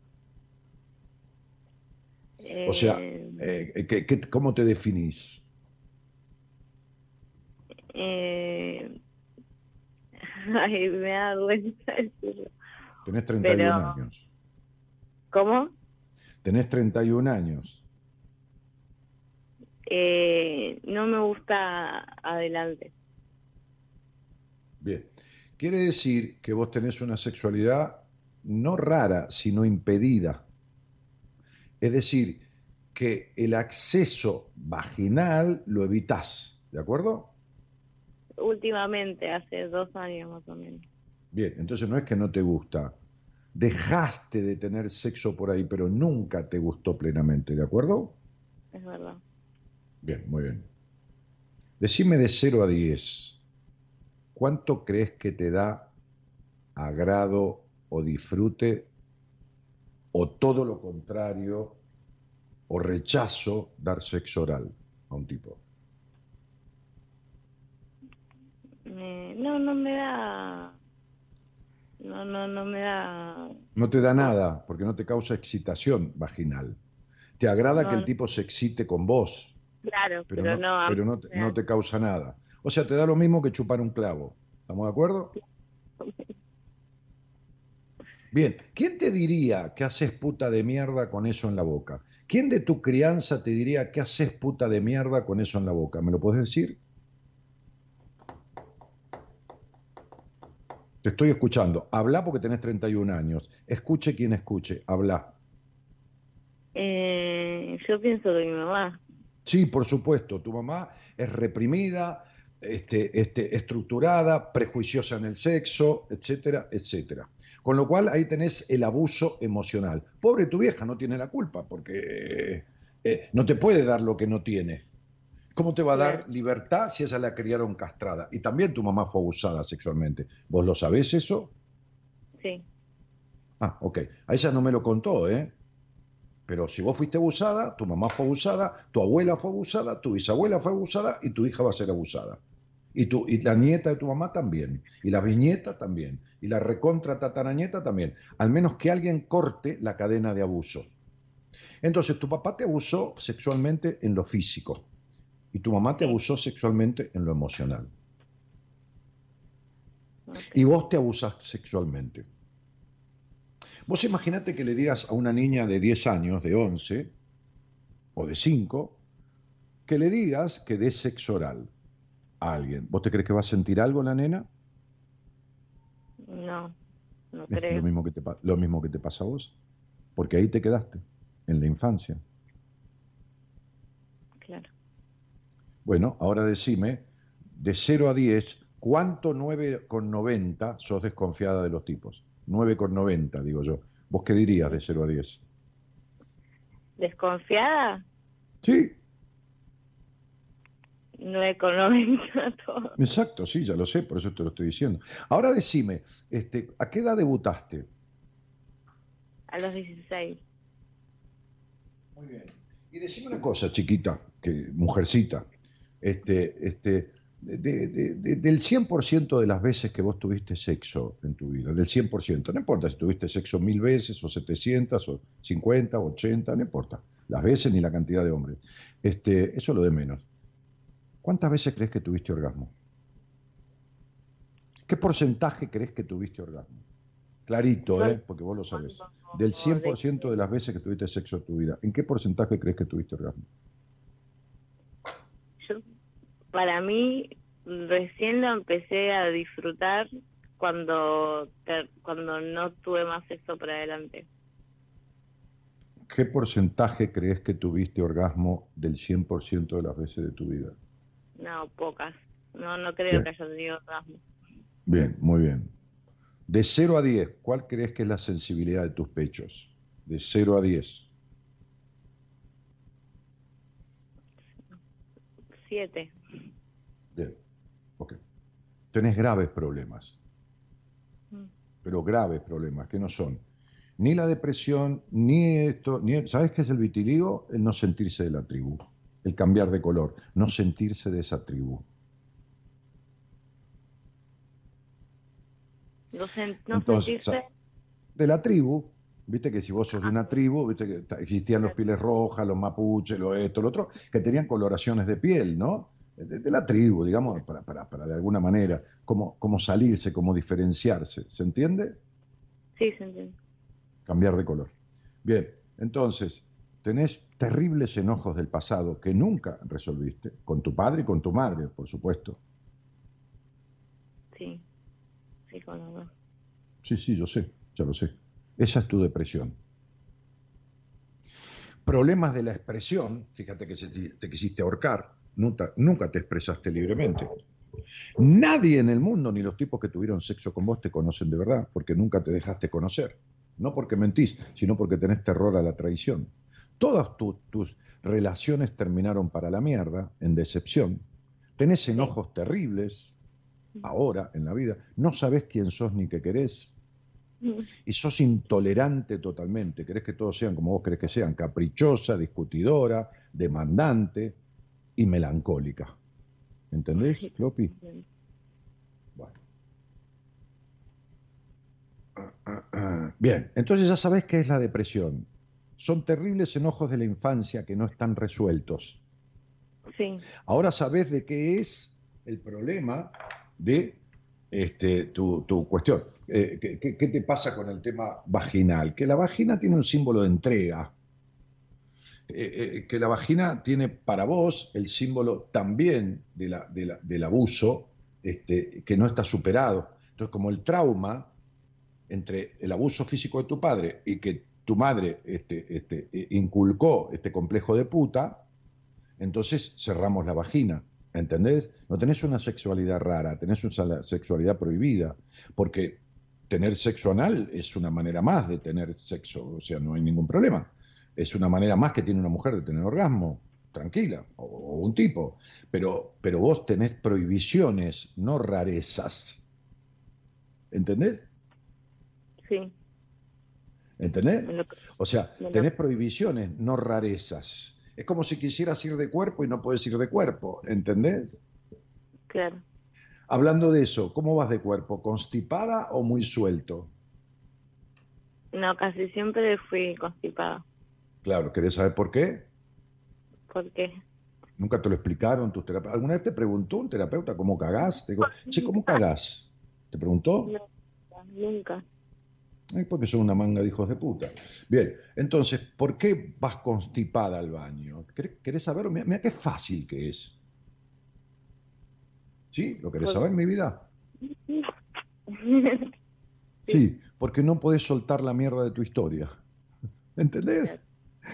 O sea, Eh, eh, ¿qué- qué- cómo te definís? eh, [LAUGHS] ay, me da vergüenza decirlo. Tenés 31 Pero- años. ¿Cómo? Tenés 31 años. Eh, no me gusta adelante. Bien. Quiere decir que vos tenés una sexualidad no rara, sino impedida. Es decir, que el acceso vaginal lo evitás, ¿de acuerdo? Últimamente, hace dos años más o menos. Bien, entonces no es que no te gusta. Dejaste de tener sexo por ahí, pero nunca te gustó plenamente, ¿de acuerdo? Es verdad. Bien, muy bien. Decime de 0 a 10, ¿cuánto crees que te da agrado o disfrute o todo lo contrario o rechazo dar sexo oral a un tipo? Eh, no, no me da. No, no, no me da. No te da nada porque no te causa excitación vaginal. Te agrada No, que el tipo se excite con vos, Claro, pero, pero, no, pero te, no te causa nada. O sea, te da lo mismo que chupar un clavo. ¿Estamos de acuerdo? Bien, ¿quién te diría que haces puta de mierda con eso en la boca? ¿Quién de tu crianza te diría que haces puta de mierda con eso en la boca? ¿Me lo puedes decir? Te estoy escuchando. Habla porque tenés 31 años. Escuche quien escuche. Habla. Eh, yo pienso que mi mamá. Sí, por supuesto. Tu mamá es reprimida, este, este, estructurada, prejuiciosa en el sexo, etcétera, etcétera. Con lo cual ahí tenés el abuso emocional. Pobre tu vieja, no tiene la culpa, porque eh, no te puede dar lo que no tiene. ¿Cómo te va a dar libertad si esa la criaron castrada? Y también tu mamá fue abusada sexualmente. ¿Vos lo sabés eso? Sí, Ah, ok. A ella no me lo contó, ¿eh? Pero si vos fuiste abusada, tu mamá fue abusada, tu abuela fue abusada, tu bisabuela fue abusada y tu hija va a ser abusada. Y, tu, y la nieta de tu mamá también. Y la bisnieta también. Y la recontra tatarañeta también. Al menos que alguien corte la cadena de abuso. Entonces, tu papá te abusó sexualmente en lo físico. Y tu mamá te abusó sexualmente en lo emocional. Y vos te abusas sexualmente. Vos imaginate que le digas a una niña de 10 años, de 11 o de 5, que le digas que dé sexo oral a alguien. ¿Vos te crees que va a sentir algo la nena? no, no Es creo. lo mismo, que te, lo mismo que te pasa a vos. Porque ahí te quedaste, en la infancia. Claro. Bueno, ahora decime, de 0 a 10, ¿Cuánto 9,90 sos desconfiada de los tipos? 9,90 digo yo. ¿Vos qué dirías de 0 a 10? ¿Desconfiada? Sí, 9,90 [LAUGHS] todo. exacto, sí, ya lo sé, por eso te lo estoy diciendo. Ahora decime, este, ¿a qué edad debutaste? A los 16. Muy bien. Y decime una cosa, chiquita, que mujercita, este, este, de- de- de- del 100% de las veces que vos tuviste sexo en tu vida, del 100%, no importa si tuviste sexo mil veces, o 700, o 50, o 80, no importa, las veces ni la cantidad de hombres, este, eso es lo de menos. ¿Cuántas veces crees que tuviste orgasmo? ¿Qué porcentaje crees que tuviste orgasmo? Clarito, ¿eh? porque vos lo sabés. Del 100% de las veces que tuviste sexo en tu vida, ¿en qué porcentaje crees que tuviste orgasmo? para mí recién lo empecé a disfrutar cuando, cuando no tuve más sexo para adelante. ¿Qué porcentaje crees que tuviste orgasmo del 100% de las veces de tu vida? No, pocas. No, no creo que haya tenido orgasmo. Bien, muy bien. De 0 a 10, ¿cuál crees que es la sensibilidad de tus pechos? De 0 a 10. 7. Tenés graves problemas, Mm. pero graves problemas, que no son ni la depresión, ni esto, ni... ¿Sabes qué es el vitiligo? El no sentirse de la tribu, el cambiar de color, no sentirse de esa tribu. No, sen- no Entonces, sentirse- de la tribu, viste que si vos sos de una tribu, viste que existían los pieles rojas, los mapuches, lo esto, lo otro, que tenían coloraciones de piel, ¿no? De, de la tribu, digamos, para, para, para de alguna manera, como, como salirse, como diferenciarse, ¿se entiende? Sí, se entiende. Cambiar de color. Bien, entonces, tenés terribles enojos del pasado que nunca resolviste, con tu padre y con tu madre, por supuesto. Sí. Sí, con dos. Sí, sí, yo sé, ya lo sé. Esa es tu depresión. Problemas de la expresión, fíjate que se te, te quisiste ahorcar, nunca, nunca te expresaste libremente. Nadie en el mundo, ni los tipos que tuvieron sexo con vos, te conocen de verdad, porque nunca te dejaste conocer. No porque mentís, sino porque tenés terror a la traición. Todas tu- tus relaciones terminaron para la mierda, en decepción. Tenés enojos terribles, ahora en la vida. No sabés quién sos ni qué querés. Y sos intolerante totalmente. Querés que todos sean como vos querés que sean. Caprichosa, discutidora, demandante y melancólica. ¿Entendés, Floppy? Bueno. Bien, entonces ya sabés qué es la depresión. Son terribles enojos de la infancia que no están resueltos. Sí. Ahora sabés de qué es el problema de este, tu, tu cuestión. Eh, ¿qué, qué- qué te pasa con el tema vaginal? Que la vagina tiene un símbolo de entrega. Eh, eh, que la vagina tiene para vos el símbolo también de la- de la- del abuso este, que no está superado. Entonces, como el trauma entre el abuso físico de tu padre y que tu madre este, este, eh, inculcó este complejo de puta, entonces cerramos la vagina. ¿Entendés? No tenés una sexualidad rara, tenés una sexualidad prohibida, porque tener sexo anal es una manera más de tener sexo, o sea, no hay ningún problema. Es una manera más que tiene una mujer de tener orgasmo, tranquila, o, o un tipo. Pero, pero vos tenés prohibiciones, no rarezas. ¿Entendés? Sí. ¿Entendés? O sea, tenés prohibiciones, no rarezas. Es como si quisieras ir de cuerpo y no puedes ir de cuerpo, ¿entendés? Claro. Hablando de eso, ¿cómo vas de cuerpo? ¿Constipada o muy suelto? No, casi siempre fui constipada. Claro, ¿querés saber por qué? ¿Por qué? Nunca te lo explicaron tus terapeutas. ¿Alguna vez te preguntó un terapeuta cómo cagás? Te digo, che, ¿cómo cagás? ¿Te preguntó? No, nunca. Ay, porque son una manga de hijos de puta. Bien, entonces, ¿por qué vas constipada al baño? ¿Querés, saberlo? Mira, mira qué fácil que es. ¿Sí? ¿Lo querés saber, mi vida? [LAUGHS] Sí, porque no podés soltar la mierda de tu historia. ¿Entendés?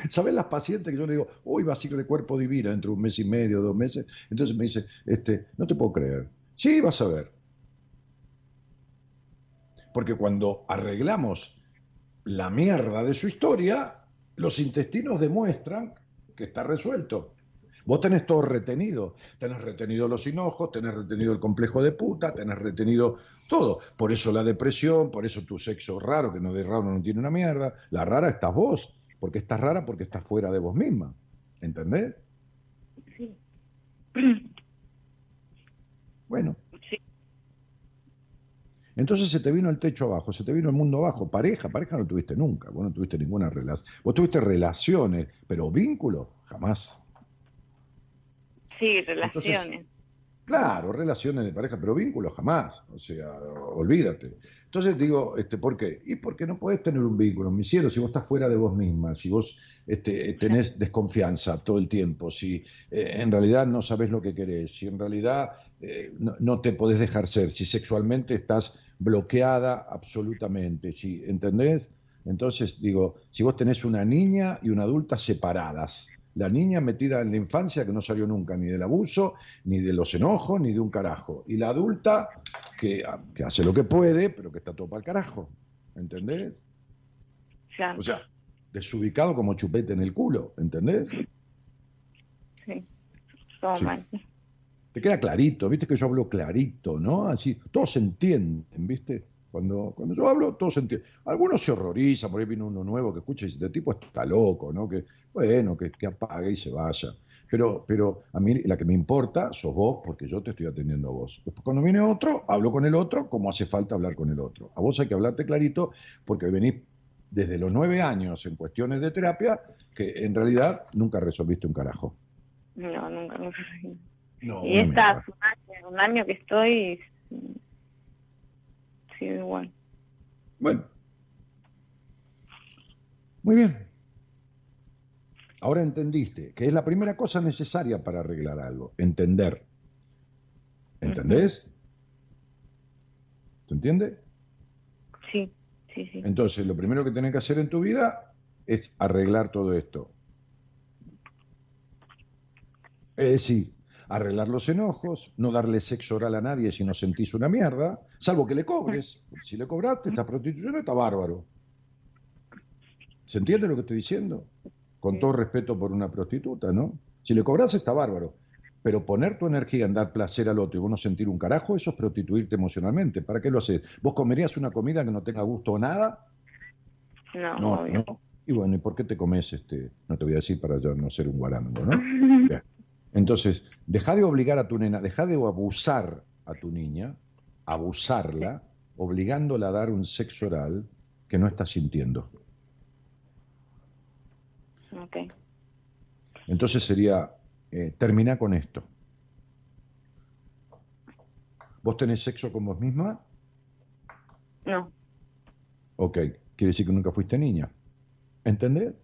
¿Sabes las pacientes que yo le digo, hoy vas a ir de cuerpo divina dentro de un mes y medio, dos meses? Entonces me dice, este, no te puedo creer. Sí, vas a ver. Porque cuando arreglamos la mierda de su historia, los intestinos demuestran que está resuelto. Vos tenés todo retenido. Tenés retenido los hinojos, tenés retenido el complejo de puta, tenés retenido todo. Por eso la depresión, por eso tu sexo raro, que no de raro no tiene una mierda. La rara estás vos, porque estás rara porque estás fuera de vos misma. ¿Entendés? Sí. [CLEARS THROAT] Bueno. Sí. Entonces se te vino el techo abajo, se te vino el mundo abajo. Pareja, pareja no tuviste nunca, vos no tuviste ninguna relación. Vos tuviste relaciones, pero vínculo, jamás. Sí, relaciones. Claro, relaciones de pareja, pero vínculo jamás. O sea, olvídate. Entonces digo, este, ¿por qué? Y porque no podés tener un vínculo, mi cielo, si vos estás fuera de vos misma, si vos este, tenés desconfianza todo el tiempo, si eh, en realidad no sabés lo que querés, si en realidad eh, no, no te podés dejar ser, si sexualmente estás bloqueada absolutamente, si, ¿entendés? Entonces digo, si vos tenés una niña y una adulta separadas, la niña metida en la infancia que no salió nunca ni del abuso, ni de los enojos, ni de un carajo. Y la adulta que, que hace lo que puede, pero que está todo para el carajo. ¿Entendés? Claro. O sea, desubicado como chupete en el culo. ¿Entendés? sí. Todo Sí. mal. Te queda clarito, viste que yo hablo clarito, ¿no? Así, todos se entienden, ¿viste? Cuando, cuando yo hablo, todos entienden. Algunos se horrorizan, por ahí viene uno nuevo que escucha y dice, este tipo está loco, ¿no? Que, bueno, que, que apague y se vaya. Pero, pero a mí la que me importa sos vos, porque yo te estoy atendiendo a vos. Después cuando viene otro, hablo con el otro como hace falta hablar con el otro. A vos hay que hablarte clarito porque venís desde los nueve años en cuestiones de terapia que en realidad nunca resolviste un carajo. No, nunca, nunca. No, y esta un año, un año que estoy. Igual. Bueno. Muy bien. Ahora entendiste que es la primera cosa necesaria para arreglar algo, entender. ¿Entendés? ¿Se entiende? Sí, sí, sí. Entonces, lo primero que tenés que hacer en tu vida es arreglar todo esto. Es decir, arreglar los enojos, no darle sexo oral a nadie si no sentís una mierda, salvo que le cobres. Si le cobraste, esta prostitución está bárbaro. ¿Se entiende lo que estoy diciendo? Con todo respeto por una prostituta, ¿no? Si le cobras está bárbaro. Pero poner tu energía en dar placer al otro y vos no sentir un carajo, eso es prostituirte emocionalmente. ¿Para qué lo haces? ¿Vos comerías una comida que no tenga gusto o nada? No, No, obvio. no. Y bueno, ¿y por qué te comes este? No te voy a decir para ya no ser un guarango, ¿no? [LAUGHS] Bien. Entonces, deja de obligar a tu nena, deja de abusar a tu niña, abusarla, obligándola a dar un sexo oral que no está sintiendo. Ok. Entonces sería, eh, termina con esto. ¿Vos tenés sexo con vos misma? No, Ok, quiere decir que nunca fuiste niña. ¿Entendés?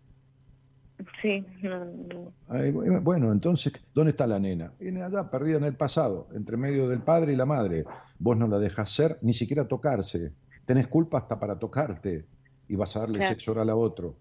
Sí, no, no. Bueno, entonces, ¿dónde está la nena? Viene allá, perdida en el pasado, entre medio del padre y la madre. Vos no la dejás ser, ni siquiera tocarse. Tenés culpa hasta para tocarte y vas a darle Claro. sexo oral a otro.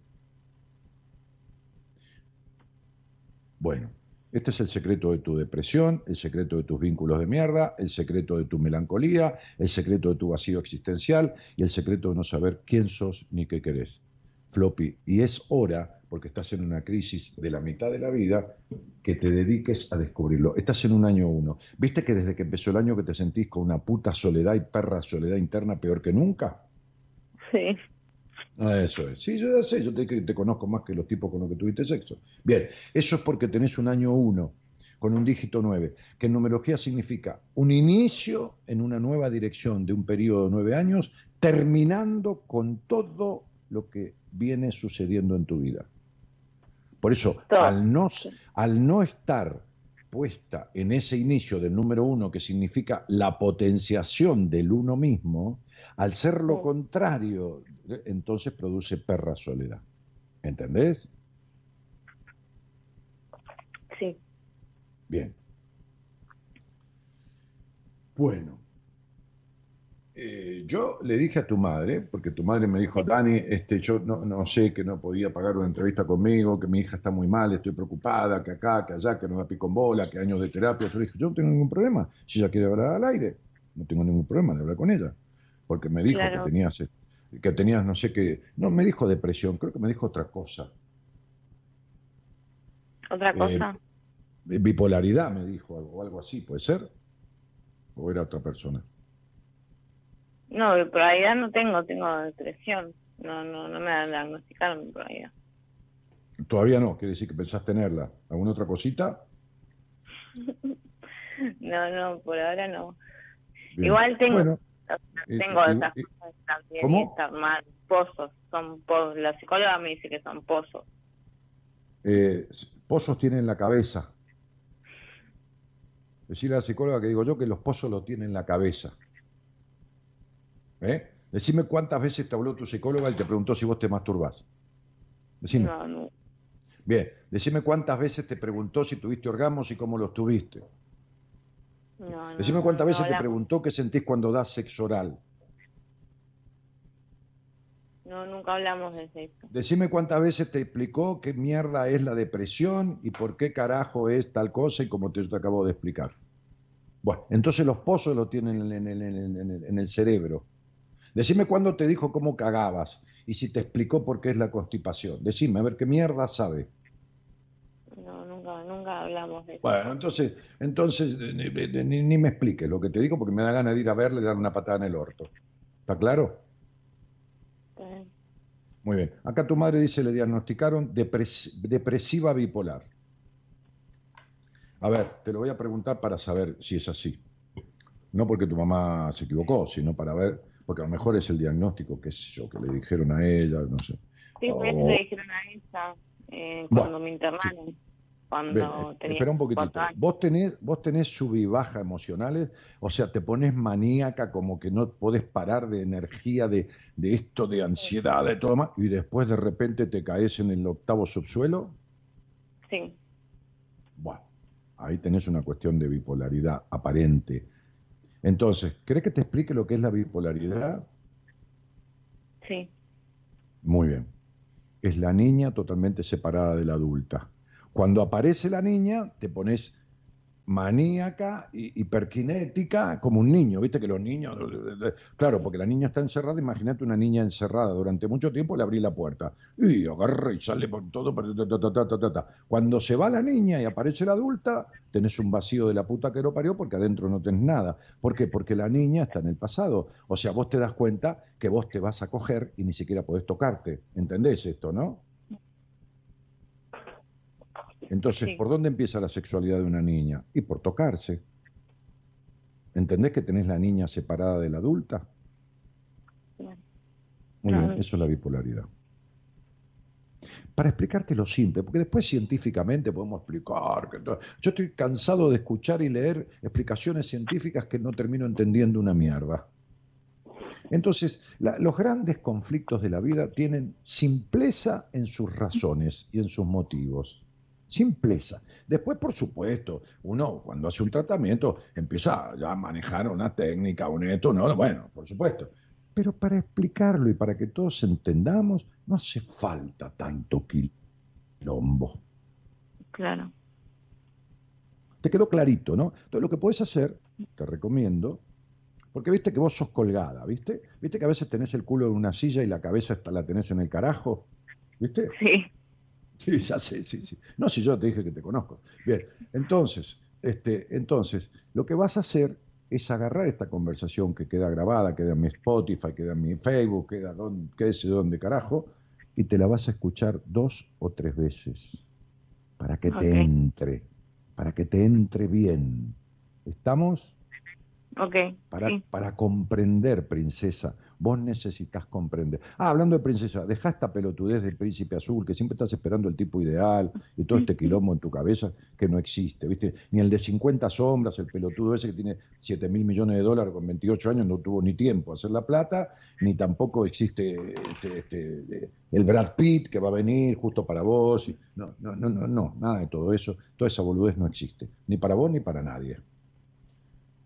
Bueno, este es el secreto de tu depresión, el secreto de tus vínculos de mierda, el secreto de tu melancolía, el secreto de tu vacío existencial y el secreto de no saber quién sos ni qué querés. Floppy, y es hora, porque estás en una crisis de la mitad de la vida, que te dediques a descubrirlo. Estás en un año uno. ¿Viste que desde que empezó el año que te sentís con una puta soledad y perra soledad interna peor que nunca? Sí, Ah, Eso es. Sí, yo ya sé, yo te, conozco más que los tipos con los que tuviste sexo. Bien, eso es porque tenés un año uno con un dígito 9, que en numerología significa un inicio en una nueva dirección de un periodo de nueve años, terminando con todo lo que viene sucediendo en tu vida. Por eso, al no, al no estar puesta en ese inicio del número uno, que significa la potenciación del uno mismo, al ser lo contrario, entonces produce perra soledad. ¿Entendés? sí. Bien. Bueno. Eh, yo le dije a tu madre, porque tu madre me dijo, Dani, este, yo no, no sé que no podía pagar una entrevista conmigo, que mi hija está muy mal, estoy preocupada, que acá, que allá, que no me pico en bola, que años de terapia. Yo le dije, yo no tengo ningún problema. Si ella quiere hablar al aire, no tengo ningún problema de hablar con ella. Porque me dijo Claro. que tenías, eh, que tenías no sé qué, no me dijo depresión, creo que me dijo otra cosa. ¿Otra Eh, cosa? Bipolaridad me dijo, o algo así, ¿puede ser? ¿O era otra persona? No, bipolaridad no tengo, tengo depresión. No, no, no me diagnosticaron bipolaridad. Todavía no, quiere decir que pensás tenerla. ¿Alguna otra cosita? [LAUGHS] No, no, por ahora no. Bien. Igual tengo, Bueno, tengo esas y- cosas también ¿Cómo? mal. Pozos, son pozos. La psicóloga me dice que son pozos. eh, pozos tiene en la cabeza. Decirle a la psicóloga que digo yo que los pozos lo tiene en la cabeza. ¿Eh? Decime cuántas veces te habló tu psicóloga y te preguntó si vos te masturbás. Decime. No, no, Bien, decime cuántas veces te preguntó si tuviste orgasmos y cómo los tuviste. no, Decime cuántas veces te preguntó qué sentís cuando das sexo oral. No, nunca hablamos de eso. Decime cuántas veces te explicó qué mierda es la depresión y por qué carajo es tal cosa y como te, te acabo de explicar. Bueno, entonces los pozos lo tienen en, el- en el- en el- en el cerebro. Decime cuándo te dijo cómo cagabas y si te explicó por qué es la constipación. Decime, a ver qué mierda sabe. No, nunca, nunca hablamos de eso. Bueno, entonces, entonces eh, ni, ni- me expliques lo que te digo porque me da ganas de ir a verle y darle una patada en el orto. ¿Está claro? Bien. Muy bien. Acá tu madre dice le diagnosticaron depres- depresiva bipolar. A ver, te lo voy a preguntar para saber si es así. No porque tu mamá se equivocó, sino para ver, porque a lo mejor es el diagnóstico, qué sé yo, que le dijeron a ella, no sé. Sí, Oh. le dijeron a ella eh, Bueno, cuando me internaron. Cuando eh, tenía espera un poquitito. ¿Vos tenés, vos tenés sub y baja emocionales? O sea, te pones maníaca como que no podés parar de energía, de, de esto, de ansiedad, de todo más, y después de repente te caes en el octavo subsuelo. Sí, Bueno, ahí tenés una cuestión de bipolaridad aparente. Entonces, ¿querés que te explique lo que es la bipolaridad? sí, Muy bien. Es la niña totalmente separada de la adulta. Cuando aparece la niña, te pones maníaca y hiperkinética como un niño. Viste que los niños. Claro, porque la niña está encerrada. Imagínate una niña encerrada durante mucho tiempo, le abrí la puerta. Y agarra y sale por todo. Cuando se va la niña y aparece la adulta, tenés un vacío de la puta que lo parió porque adentro no tenés nada. ¿Por qué? Porque la niña está en el pasado. O sea, vos te das cuenta que vos te vas a coger y ni siquiera podés tocarte. ¿Entendés esto, no? Entonces, Sí. ¿por dónde empieza la sexualidad de una niña? Y por tocarse. ¿Entendés que tenés la niña separada de la adulta? Muy bien, eso es la bipolaridad. Para explicarte lo simple, porque después científicamente podemos explicar. Que to- Yo estoy cansado de escuchar y leer explicaciones científicas que no termino entendiendo una mierda. Entonces, la- los grandes conflictos de la vida tienen simpleza en sus razones y en sus motivos. Simpleza. Después, por supuesto, uno cuando hace un tratamiento empieza ya a manejar una técnica, un esto, no, bueno, por supuesto. Pero para explicarlo y para que todos entendamos, no hace falta tanto quilombo. claro. Te quedó clarito, ¿no? Entonces lo que puedes hacer, te recomiendo, porque viste que vos sos colgada, ¿viste? ¿Viste que a veces tenés el culo en una silla y la cabeza hasta la tenés en el carajo? ¿Viste? Sí, Sí, ya sé, sí, sí. No, si yo te dije que te conozco. Bien, entonces, este, entonces, lo que vas a hacer es agarrar esta conversación que queda grabada, queda en mi Spotify, queda en mi Facebook, queda donde, qué sé dónde carajo, y te la vas a escuchar dos o tres veces para que te entre, para que te entre bien. ¿Estamos? Para, sí. para comprender, princesa. Vos necesitas comprender. Ah, hablando de princesa, deja esta pelotudez del príncipe azul, que siempre estás esperando el tipo ideal y todo este quilombo en tu cabeza que no existe, ¿viste? Ni el de 50 sombras, el pelotudo ese que tiene 7 mil millones de dólares con 28 años, no tuvo ni tiempo a hacer la plata, ni tampoco existe este, este, el Brad Pitt que va a venir justo para vos. y- no, no, no, no, no, nada de todo eso. Toda esa boludez no existe, ni para vos ni para nadie.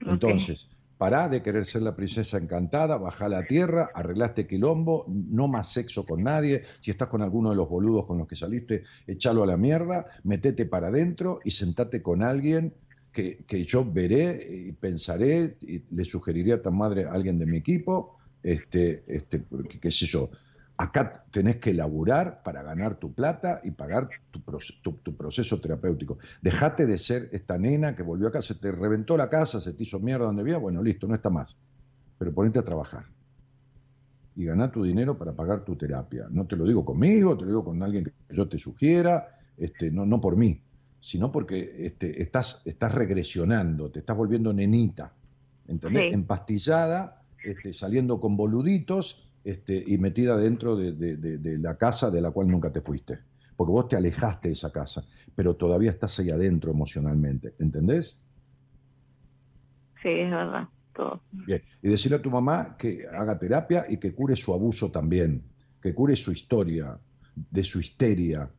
Entonces, pará de querer ser la princesa encantada, bajá a la tierra, arreglaste quilombo, no más sexo con nadie, si estás con alguno de los boludos con los que saliste, echalo a la mierda, metete para adentro y sentate con alguien que, que yo veré y pensaré, y le sugeriré a tu madre a alguien de mi equipo, este, este, qué sé yo, acá tenés que laburar para ganar tu plata y pagar tu, proce- tu- tu proceso terapéutico. Dejate de ser esta nena que volvió acá, se te reventó la casa, se te hizo mierda donde vivía, bueno, listo, no está más. Pero ponete a trabajar y ganar tu dinero para pagar tu terapia. No te lo digo conmigo, te lo digo con alguien que yo te sugiera, este, no, no por mí, sino porque este, estás, estás regresionando, te estás volviendo nenita, ¿entendés? Sí. Empastillada, este, saliendo con boluditos este, y metida dentro de, de- de- de la casa de la cual nunca te fuiste. Porque vos te alejaste de esa casa, pero todavía estás ahí adentro emocionalmente, ¿entendés? Sí, es verdad, todo. Bien. Y decirle a tu mamá que haga terapia y que cure su abuso también, que cure su historia, de su histeria,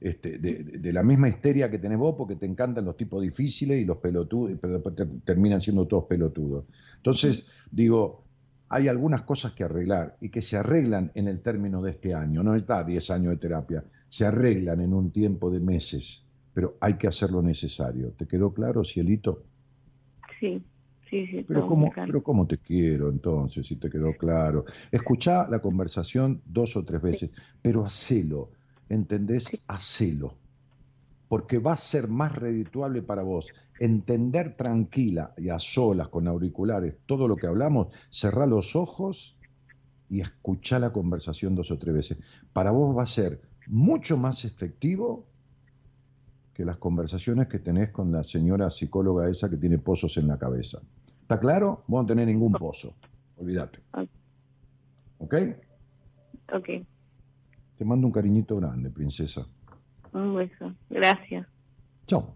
este, de, de- de la misma histeria que tenés vos, porque te encantan los tipos difíciles y los pelotudos, pero después te- terminan siendo todos pelotudos. Entonces, digo, hay algunas cosas que arreglar y que se arreglan en el término de este año, no está 10 años de terapia, se arreglan en un tiempo de meses, pero hay que hacer lo necesario. ¿Te quedó claro, Cielito? Sí, sí, sí. Pero cómo, pero cómo te quiero entonces, si te quedó claro. Escuchá la conversación dos o tres veces, pero hacelo, ¿entendés? Hacelo. Porque va a ser más redituable para vos entender tranquila y a solas con auriculares todo lo que hablamos, cerrá los ojos y escuchá la conversación dos o tres veces. Para vos va a ser mucho más efectivo que las conversaciones que tenés con la señora psicóloga esa que tiene pozos en la cabeza. ¿Está claro? Vos no tenés ningún pozo. Olvídate. ¿Ok? Ok, Te mando un cariñito grande, princesa. un beso. Gracias. Chao,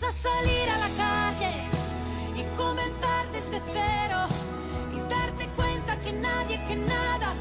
Vas a salir a la calle y comenzar desde cero y darte cuenta que nadie, que nada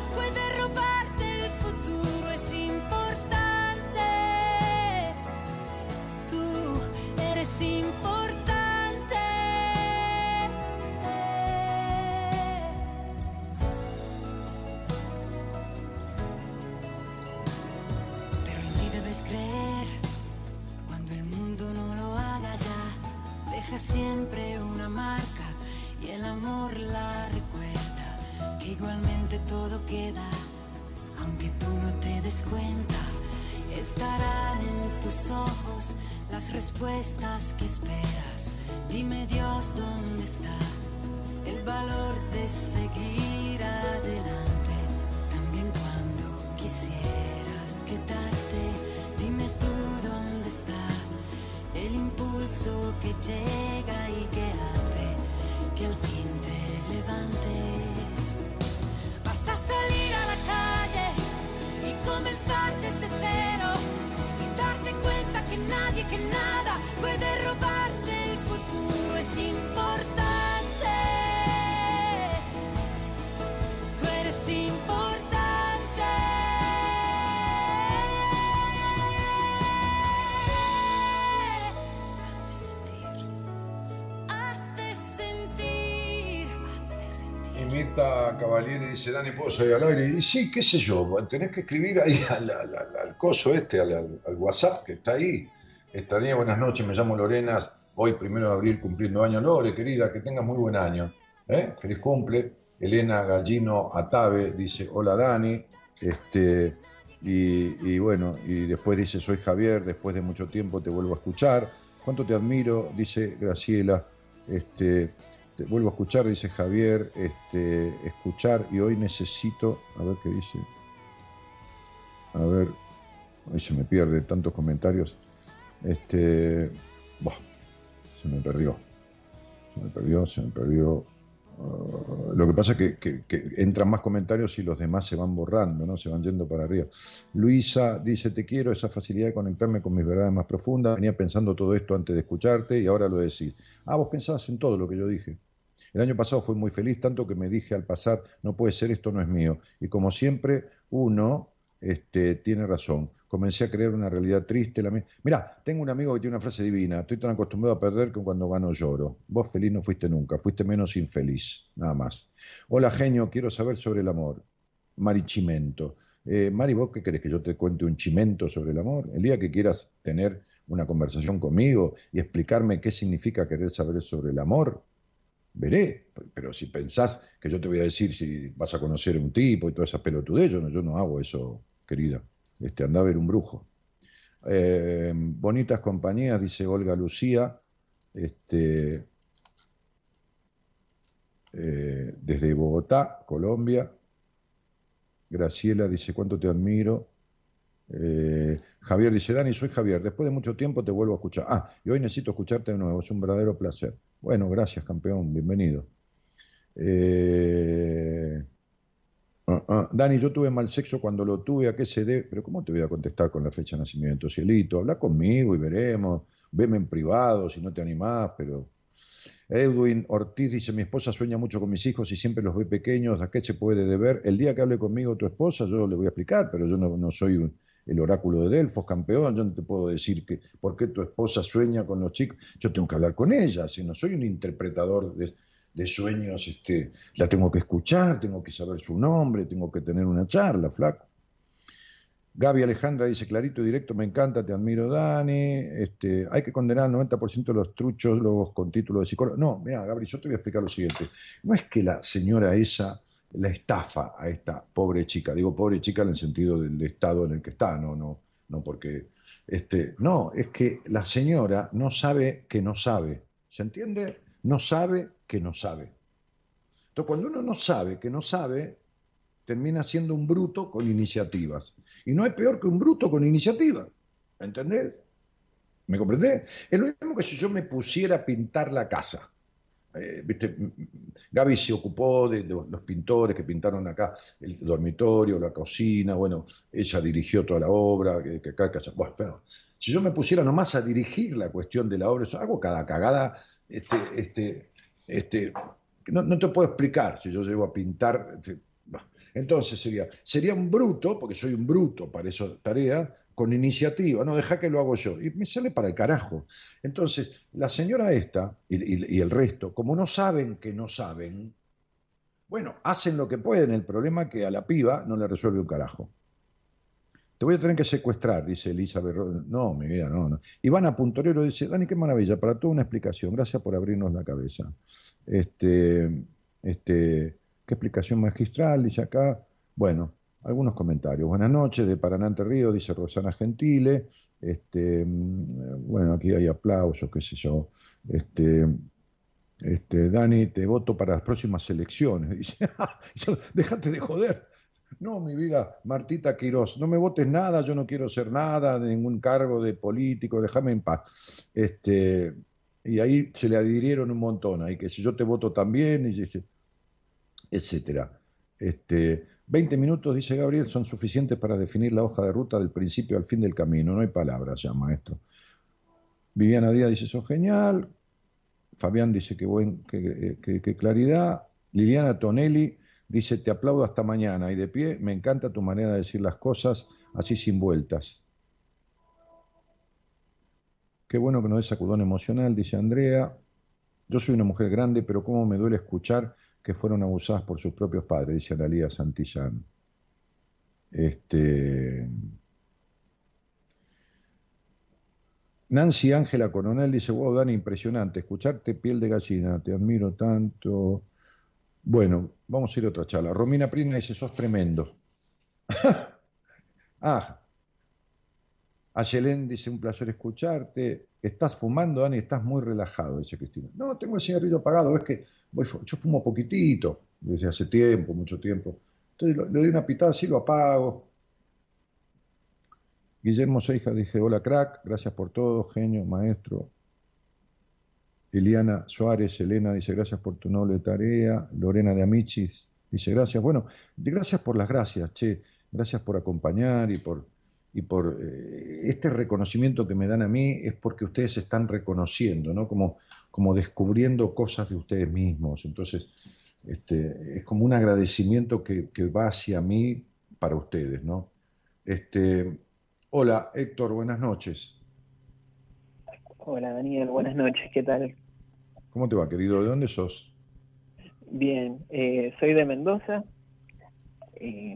Mirta Cavalieri dice, Dani, ¿puedo salir al aire? Y sí, qué sé yo, tenés que escribir ahí [LAUGHS] al, coso este, al WhatsApp que está ahí. Estaría buenas noches, me llamo Lorena, hoy, primero de abril, cumpliendo año. Lore, querida, que tengas muy buen año. ¿eh? Feliz cumple. Elena Gallino Atabe dice, hola Dani. Este, y, y bueno, y después dice, soy Javier, después de mucho tiempo te vuelvo a escuchar. ¿Cuánto te admiro? Dice Graciela. Este, te vuelvo a escuchar, dice Javier, este, escuchar y hoy necesito, a ver qué dice. A ver, ahí se me pierde tantos comentarios. Este, se me perdió. Se me perdió, se me perdió. Uh, lo que pasa es que, que- que entran más comentarios y los demás se van borrando, ¿no? Se van yendo para arriba. Luisa dice, te quiero, esa facilidad de conectarme con mis verdades más profundas. Venía pensando todo esto antes de escucharte y ahora lo decís. Ah, vos pensabas en todo lo que yo dije. El año pasado fui muy feliz, tanto que me dije al pasar, no puede ser, esto no es mío. Y como siempre, uno este, tiene razón. Comencé a creer una realidad triste. La mi- Mirá, tengo un amigo que tiene una frase divina. Estoy tan acostumbrado a perder que cuando gano lloro. Vos feliz no fuiste nunca, fuiste menos infeliz, nada más. Hola, genio, quiero saber sobre el amor. Marichimento. Eh, Mari, ¿vos qué querés que yo te cuente un chimento sobre el amor? El día que quieras tener una conversación conmigo y explicarme qué significa querer saber sobre el amor, veré. Pero si pensás que yo te voy a decir si vas a conocer a un tipo y toda esa pelotudez, yo no, yo no hago eso, querida. Este, anda a ver un brujo. Eh, bonitas compañías, dice Olga Lucía, este, eh, desde Bogotá, Colombia. Graciela dice, ¿cuánto te admiro? Eh, Javier dice, Dani, soy Javier, después de mucho tiempo te vuelvo a escuchar. Ah, y hoy necesito escucharte de nuevo, es un verdadero placer. Bueno, gracias, campeón, bienvenido. Eh, ah, ah, Dani, yo tuve mal sexo cuando lo tuve, ¿a qué se debe? Pero ¿cómo te voy a contestar con la fecha de nacimiento, cielito? Habla conmigo y veremos, veme en privado si no te animás, pero... Edwin Ortiz dice, mi esposa sueña mucho con mis hijos y siempre los ve pequeños, ¿a qué se puede deber? El día que hable conmigo tu esposa, yo le voy a explicar, pero yo no, no soy un- el oráculo de Delfos, campeón, yo no te puedo decir que por qué tu esposa sueña con los chicos, yo tengo que hablar con ella, si no soy un interpretador de, de sueños, este, la tengo que escuchar, tengo que saber su nombre, tengo que tener una charla, flaco. Gaby Alejandra dice, clarito directo, me encanta, te admiro, Dani. Este, hay que condenar al 90% de los truchos los con título de psicólogo. No, mira, Gaby, yo te voy a explicar lo siguiente. No es que la señora esa la estafa a esta pobre chica. Digo pobre chica en el sentido del estado en el que está, no, no, no porque. Este, no, es que la señora no sabe que no sabe. ¿Se entiende? No sabe que no sabe. Entonces, cuando uno no sabe que no sabe, termina siendo un bruto con iniciativas. Y no es peor que un bruto con iniciativa. ¿Entendés? ¿Me comprendés? Es lo mismo que si yo me pusiera a pintar la casa. Eh. Gaby se ocupó de, los pintores que pintaron acá el dormitorio, la cocina, bueno, ella dirigió toda la obra, que, que acá, que. Bueno, pero si yo me pusiera nomás a dirigir la cuestión de la obra, eso, hago cada cagada, este, este, este, no, te puedo explicar si yo llego a pintar. este, entonces sería, sería un bruto, porque soy un bruto para esa tarea, con iniciativa, no, deja que lo hago yo. Y me sale para el carajo. Entonces, la señora esta y, el resto, como no saben que no saben, bueno, hacen lo que pueden. El problema es que a la piba no le resuelve un carajo. Te voy a tener que secuestrar, dice Elizabeth. No, mi vida, no, no. Ivana Puntorero dice, Dani, qué maravilla, para toda una explicación. Gracias por abrirnos la cabeza. Este, este, qué explicación magistral, dice acá. Bueno, algunos comentarios. Buenas noches, de Paraná Entre Ríos, dice Rosana Gentile. Este, mm, bueno, aquí hay aplausos, qué sé yo. Este, este, Dani, te voto para las próximas elecciones. [LAUGHS] Dice, déjate de joder. No, mi vida, Martita Quirós, no me votes nada, yo no quiero ser nada, ningún cargo de político, déjame en paz. Este, y ahí se le adhirieron un montón, ahí que si yo te voto también, y dice, etcétera. Este, 20 minutos, dice Gabriel, son suficientes para definir la hoja de ruta del principio al fin del camino. No hay palabras ya, maestro. Viviana Díaz dice, eso genial. Fabián dice que buen, que- que claridad. Liliana Tonelli dice, te aplaudo hasta mañana. Y de pie, me encanta tu manera de decir las cosas así sin vueltas. Qué bueno que no des sacudón emocional, dice Andrea. Yo soy una mujer grande, pero cómo me duele escuchar que fueron abusadas por sus propios padres, dice Analía Santillán. Este, Nancy Ángela Coronel dice, wow, Dani, impresionante, escucharte piel de gallina, te admiro tanto. Bueno, vamos a ir a otra charla. Romina Prina dice, sos tremendo. [LAUGHS] ah, Ayelén dice, un placer escucharte. Estás fumando, Dani, estás muy relajado, dice Cristina. No, tengo el cigarrillo apagado, es que yo fumo poquitito, desde hace tiempo, mucho tiempo. Entonces le doy una pitada así, lo apago. Guillermo Seija dice, hola crack, gracias por todo, genio, maestro. Eliana Suárez, Elena dice, gracias por tu noble tarea. Lorena de Amichis dice, gracias. Bueno, gracias por las gracias, che. Gracias por acompañar y por, y por eh, este reconocimiento que me dan a mí es porque ustedes se están reconociendo, ¿no? Como, como descubriendo cosas de ustedes mismos. Entonces, este, es como un agradecimiento que, que va hacia mí para ustedes, ¿no? Este, hola, Héctor, buenas noches. Hola Daniel, buenas noches, ¿qué tal? ¿Cómo te va, querido? ¿De dónde sos? Bien, eh, soy de Mendoza y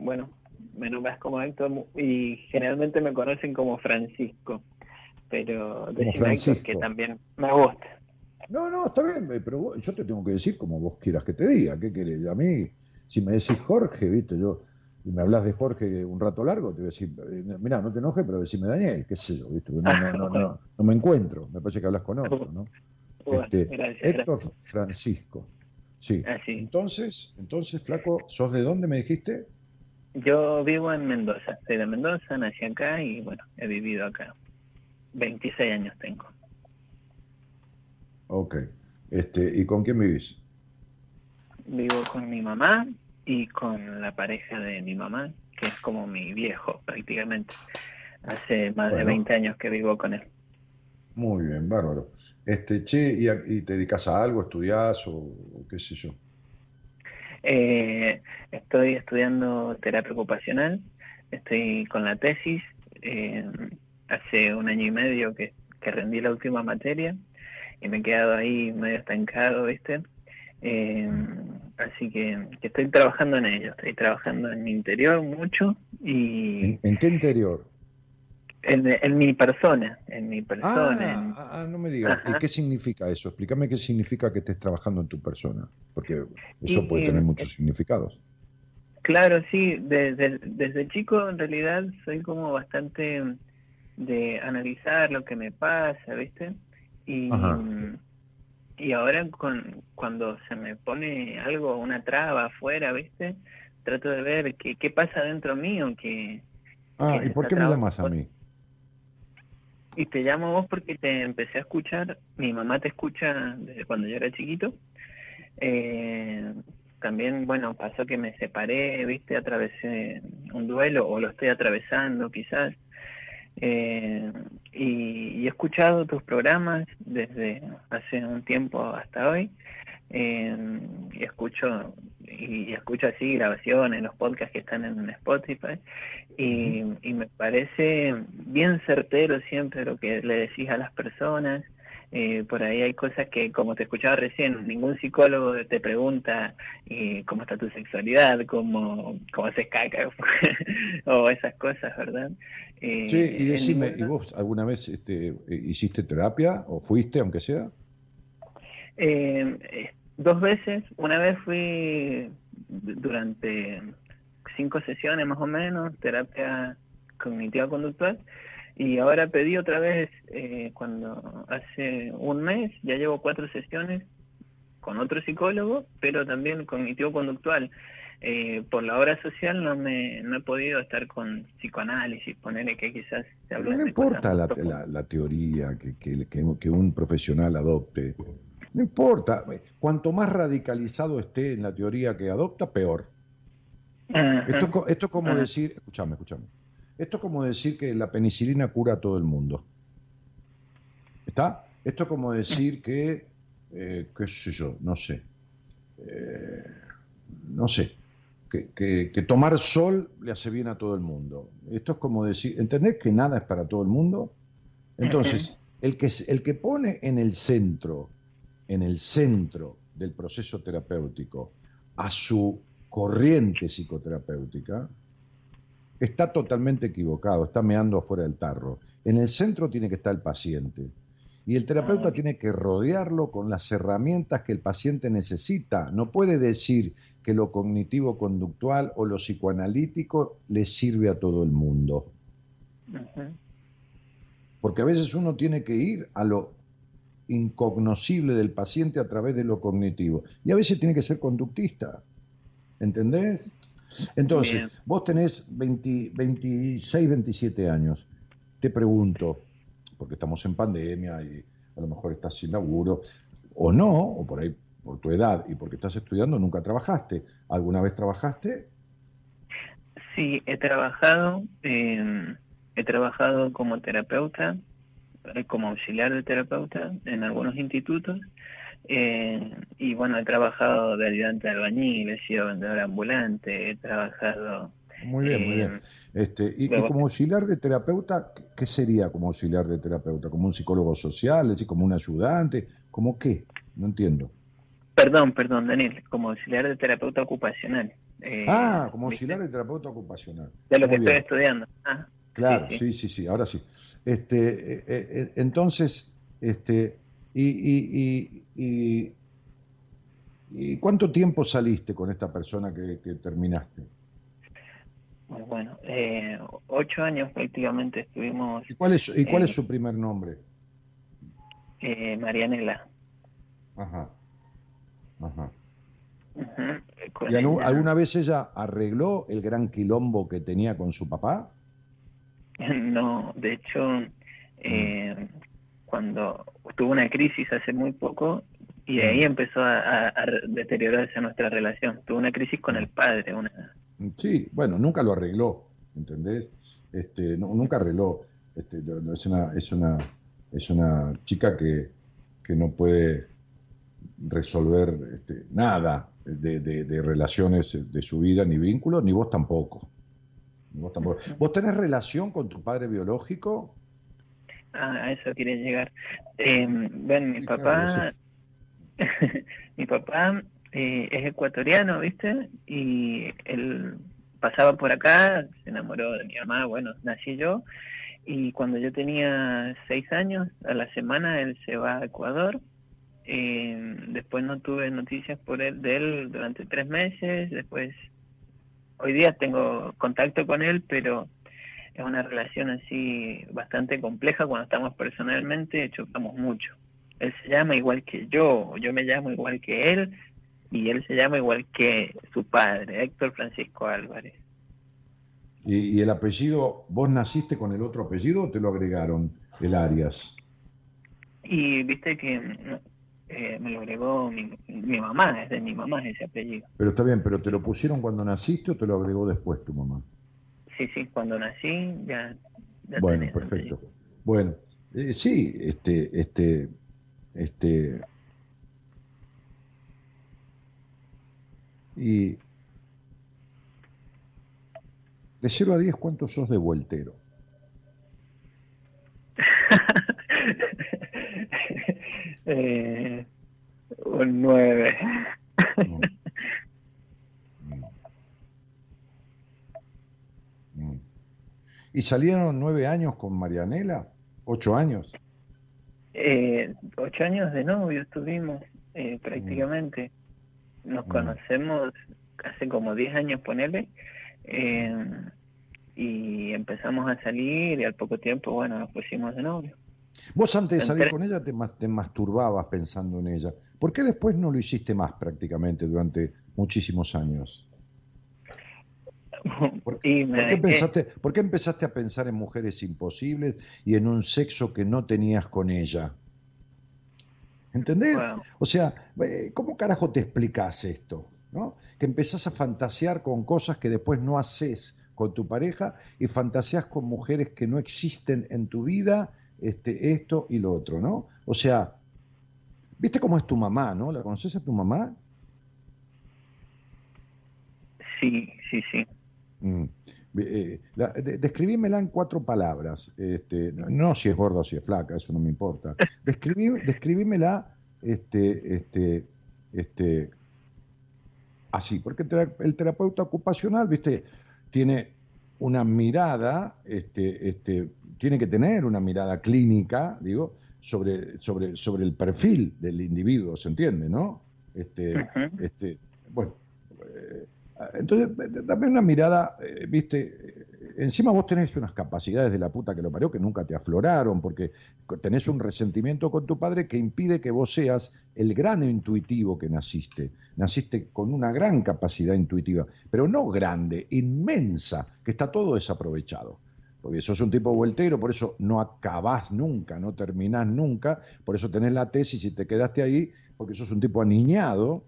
bueno, me nombras como Héctor y generalmente me conocen como Francisco, pero Héctor Francisco. que también me gusta. No, no, está bien, eh, pero vos- yo te tengo que decir como vos quieras que te diga. ¿Qué querés? A mí, si me decís Jorge, viste, yo, y me hablas de Jorge un rato largo, te voy a decir, eh, mirá, no te enojes, pero decime Daniel, qué sé yo, viste, no, no, no, no, no me encuentro, me parece que hablas con otro, ¿no? [LAUGHS] Este, gracias, Héctor gracias. Francisco. Sí. Así. Entonces, entonces, flaco, ¿sos de dónde me dijiste? Yo vivo en Mendoza, soy de Mendoza, nací acá y bueno, he vivido acá. 26 años tengo. Ok. Este, ¿y con quién vivís? Vivo con mi mamá y con la pareja de mi mamá, que es como mi viejo prácticamente. Hace más de Bueno. 20 años que vivo con él. Muy bien, bárbaro. Este, che, ¿y, te dedicas a algo, estudiás o, o qué sé yo? Eh, estoy estudiando terapia ocupacional, estoy con la tesis, eh, hace un año y medio que, que rendí la última materia y me he quedado ahí medio estancado, ¿viste? Eh, así que, estoy trabajando en ello, estoy trabajando en mi interior mucho y ¿En, en qué interior? En, en mi persona, en mi persona. en- Ah, ah, no me digas. ¿Y qué significa eso? Explícame qué significa que estés trabajando en tu persona, porque eso Y- puede tener muchos significados. Claro, sí, desde, desde chico en realidad soy como bastante de analizar lo que me pasa, ¿viste? Y, Ajá. y ahora con, cuando se me pone algo, una traba afuera, ¿viste? Trato de ver qué, qué pasa dentro mío, que, Ah, ¿y por qué me llamas a mí? Y te llamo vos porque te empecé a escuchar, mi mamá te escucha desde cuando yo era chiquito. Eh, también, bueno, pasó que me separé, viste, atravesé un duelo o lo estoy atravesando quizás. Eh, y, y he escuchado tus programas desde hace un tiempo hasta hoy. Eh, y escucho y, y escucho así grabaciones, los podcasts que están en Spotify y, y me parece bien certero siempre lo que le decís a las personas. Eh, por ahí hay cosas que, como te escuchaba recién, ningún psicólogo te pregunta eh, cómo está tu sexualidad, cómo, cómo haces caca [LAUGHS] o esas cosas, ¿verdad? Eh, Sí, y decime, ¿y vos alguna vez este, hiciste terapia o fuiste, aunque sea? Eh, dos veces, una vez fui durante cinco sesiones más o menos, terapia cognitiva conductual, y ahora pedí otra vez eh, cuando hace un mes, ya llevo cuatro sesiones con otro psicólogo, pero también cognitivo conductual. Eh, por la obra social no me no he podido estar con psicoanálisis, ponerle que quizás se no importa la, la- la teoría que- que- que un profesional adopte. No importa. Cuanto más radicalizado esté en la teoría que adopta, peor. Esto, esto es como decir, escúchame, escúchame. Esto es como decir que la penicilina cura a todo el mundo. ¿Está? Esto es como decir que, eh, qué sé yo, no sé, eh, no sé, que, que- que tomar sol le hace bien a todo el mundo. Esto es como decir, ¿entendés que nada es para todo el mundo? Entonces, el que, el que pone en el centro, en el centro del proceso terapéutico, a su corriente psicoterapéutica, está totalmente equivocado, está meando afuera del tarro. En el centro tiene que estar el paciente. Y el terapeuta Ah. tiene que rodearlo con las herramientas que el paciente necesita. No puede decir que lo cognitivo-conductual o lo psicoanalítico le sirve a todo el mundo. Porque a veces uno tiene que ir a lo incognoscible del paciente a través de lo cognitivo. Y a veces tiene que ser conductista. ¿Entendés? Entonces, Bien. vos tenés 20 26, 27 años. Te pregunto, porque estamos en pandemia y a lo mejor estás sin laburo, o no, o por ahí por tu edad y porque estás estudiando nunca trabajaste. ¿Alguna vez trabajaste? Sí, he trabajado, eh, he trabajado como terapeuta, como auxiliar de terapeuta en algunos institutos, eh, y bueno, he trabajado de ayudante de albañil, he sido vendedor ambulante, he trabajado... Muy bien, muy eh, bien. Este, y, como auxiliar de terapeuta, ¿qué- ¿qué sería como auxiliar de terapeuta? ¿Como un psicólogo social? ¿Es decir, como un ayudante? ¿Cómo qué? No entiendo. Perdón, perdón, Daniel, como auxiliar de terapeuta ocupacional. eh, ah, como ¿viste? auxiliar de terapeuta ocupacional. De lo Muy que bien. estoy estudiando. Ah, Claro, sí, sí, sí, sí, ahora sí. Este, eh, eh, eh, entonces, este, y, y, y, y- ¿y cuánto tiempo saliste con esta persona que, que terminaste? Bueno, eh, ocho años prácticamente estuvimos ¿Y cuál es, y cuál es su primer nombre? Marianela. Ajá. Ajá. ¿Y alguna vez ella arregló el gran quilombo que tenía con su papá? [LAUGHS] No, de hecho, eh, cuando tuvo una crisis hace muy poco y de ahí empezó a, a- a deteriorarse nuestra relación. Tuvo una crisis con el padre, una, Sí, bueno, nunca lo arregló, ¿entendés? Este, no- nunca arregló. Este, es una, es una, es una chica que, que no puede resolver este, nada de, de- de relaciones de su vida, ni vínculos, ni vos tampoco. Vos tampoco. ¿Vos tenés relación con tu padre biológico? Ah, a eso quería llegar. Eh, ven, mi Sí, papá, claro, [LAUGHS] mi papá eh, es ecuatoriano, ¿viste? Y él pasaba por acá, se enamoró de mi mamá, bueno, nací yo, y cuando yo tenía seis años, a la semana él se va a Ecuador. Eh, después no tuve noticias por él, de él durante tres meses, después hoy día tengo contacto con él, pero es una relación así bastante compleja cuando estamos personalmente, chocamos mucho. Él se llama igual que yo, yo me llamo igual que él y él se llama igual que su padre, Héctor Francisco Álvarez. ¿Y, y el apellido, vos naciste con el otro apellido o te lo agregaron, el Arias? Y viste que eh, me lo agregó mi, mi mamá, es de mi mamá ese apellido. Pero está bien, ¿pero te lo pusieron cuando naciste o te lo agregó después tu mamá? Sí, sí, cuando nací ya... ya Bueno, tenés perfecto. apellido. Bueno, eh, sí, este, este, este. Y de 0 a 10, ¿cuántos sos de voltero? [LAUGHS] eh, un nueve. Mm. Mm. ¿Y salieron nueve años con Marianela? ¿Ocho años? Eh, ocho años de novio estuvimos eh, prácticamente. Nos Mm. conocemos hace como diez años, ponele. eh, y empezamos a salir y al poco tiempo, bueno, nos pusimos de novio. Vos antes de salir con ella te, mas- te masturbabas pensando en ella. ¿Por qué después no lo hiciste más prácticamente durante muchísimos años? [LAUGHS] ¿Por, y por me- qué pensaste, por qué empezaste a pensar en mujeres imposibles y en un sexo que no tenías con ella? ¿Entendés? O sea, eh, ¿cómo carajo te explicás esto? ¿no? Que empezás a fantasear con cosas que después no haces con tu pareja y fantaseas con mujeres que no existen en tu vida, este, esto y lo otro, ¿no? O sea, ¿viste cómo es tu mamá, no? ¿La conoces a tu mamá? Sí, sí, sí. Mm. Eh, la- de- describímela en cuatro palabras. Este, no, no si es gorda o si es flaca, eso no me importa. [LAUGHS] Describí, describímela este, este, este, así, porque el terapeuta ocupacional, viste, tiene una mirada, este, este, tiene que tener una mirada clínica, digo, sobre, sobre, sobre el perfil del individuo, ¿se entiende, no? Este, este, bueno, eh, entonces, dame una mirada, eh, viste, encima vos tenés unas capacidades de la puta que lo parió que nunca te afloraron, porque tenés un resentimiento con tu padre que impide que vos seas el gran intuitivo que naciste. Naciste con una gran capacidad intuitiva, pero no grande, inmensa, que está todo desaprovechado. Porque sos un tipo vueltero, por eso no acabás nunca, no terminás nunca, por eso tenés la tesis y te quedaste ahí, porque sos un tipo aniñado.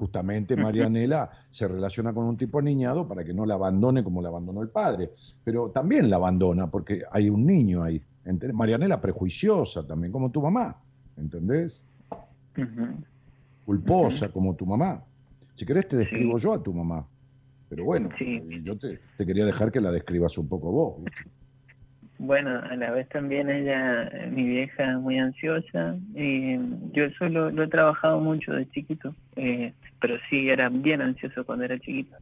Justamente Marianela se relaciona con un tipo aniñado para que no la abandone como la abandonó el padre. Pero también la abandona porque hay un niño ahí. ¿entendés? Marianela prejuiciosa también, como tu mamá. ¿Entendés? Culposa como tu mamá. Si querés te describo yo a tu mamá. Pero bueno, eh, yo te, te quería dejar que la describas un poco vos. ¿viste? Bueno, a la vez también ella, eh, mi vieja, muy ansiosa. Y yo eso lo, lo he trabajado mucho de chiquito, eh, pero sí era bien ansioso cuando era chiquito.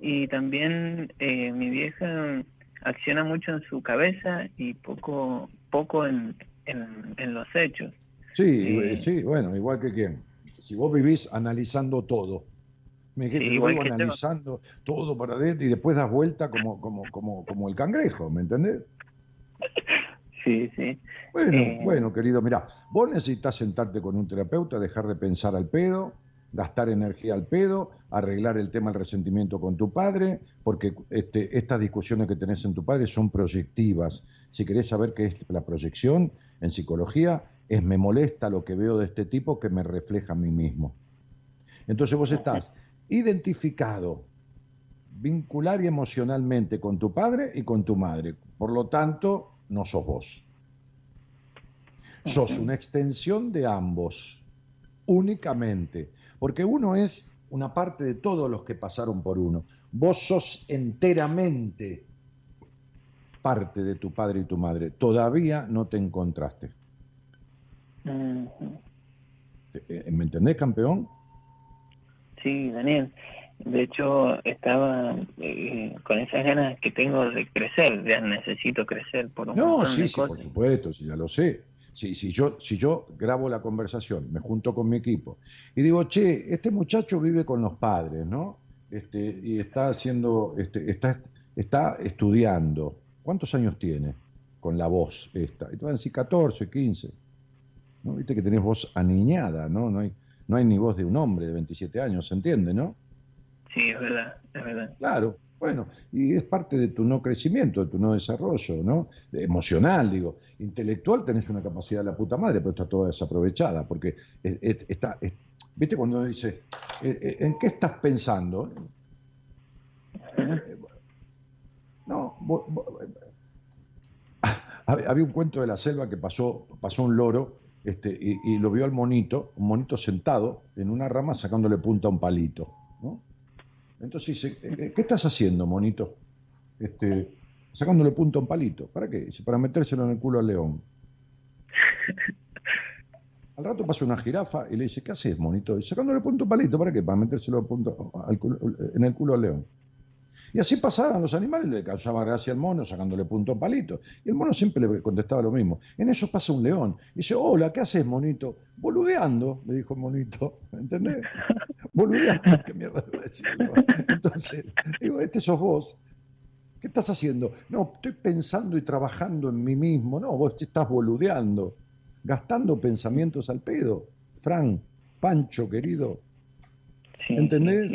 Y también eh, mi vieja acciona mucho en su cabeza y poco poco en, en, en los hechos. Sí, Eh, eh, sí, bueno, igual que quién. Si vos vivís analizando todo. Me dijiste, Sí, yo. analizando todo para adentro y después das vuelta como, como, como, como el cangrejo, ¿me entendés? Sí, sí. Bueno, Eh, bueno, querido, mira, vos necesitas sentarte con un terapeuta, dejar de pensar al pedo, gastar energía al pedo, arreglar el tema del resentimiento con tu padre, porque este, estas discusiones que tenés en tu padre son proyectivas. Si querés saber qué es la proyección en psicología, es me molesta lo que veo de este tipo que me refleja a mí mismo. Entonces vos estás identificado vincular y emocionalmente con tu padre y con tu madre. Por lo tanto, no sos vos. Sos una extensión de ambos, únicamente. Porque uno es una parte de todos los que pasaron por uno. Vos sos enteramente parte de tu padre y tu madre. Todavía no te encontraste. ¿Me entendés, campeón? Sí, Daniel. De hecho, estaba eh, con esas ganas que tengo de crecer, ya necesito crecer por un No, sí, de sí, cosas. por supuesto, sí, ya lo sé. Si, si, yo, si yo grabo la conversación, me junto con mi equipo y digo, che, este muchacho vive con los padres, ¿no? Este, y está haciendo, este, está, está estudiando. ¿Cuántos años tiene con la voz esta? Y te van a decir 14, 15. ¿no? Viste que tenés voz aniñada, ¿no? No hay, no hay ni voz de un hombre de 27 años, ¿se entiende, no? Sí, es verdad, es verdad. Claro, bueno, y es parte de tu no crecimiento, de tu no desarrollo, ¿no? Emocional, digo. Intelectual tenés una capacidad de la puta madre, pero está toda desaprovechada, porque es- es- está, es- ¿viste cuando uno dice, eh, eh, ¿en qué estás pensando? Eh, [LAUGHS] No, vos- vos- había había un cuento de la selva que pasó, pasó un loro este, y, y lo vio al monito, un monito sentado en una rama sacándole punta a un palito, ¿no? Entonces dice, "Eh, ¿qué estás haciendo, monito? Este, sacándole punta a un palito. ¿Para qué? Dice, para metérselo en el culo al león. Al rato pasa una jirafa y le dice, ¿qué haces, monito? Y sacándole punta a un palito, ¿para qué? Para metérselo punto- en el culo al león. Y así pasaban los animales, le causaba gracia al mono sacándole punto a palito. Y el mono siempre le contestaba lo mismo. En eso pasa un león. Y dice, hola, ¿qué haces, monito? Boludeando, le dijo el monito. [LAUGHS] ¿Entendés? Boludeando, [LAUGHS] ¿qué mierda le voy a decir? Entonces, digo, este sos vos. ¿Qué estás haciendo? No, estoy pensando y trabajando en mí mismo. No, vos te estás boludeando, gastando pensamientos al pedo. Fran, Pancho, querido. ¿Entendés?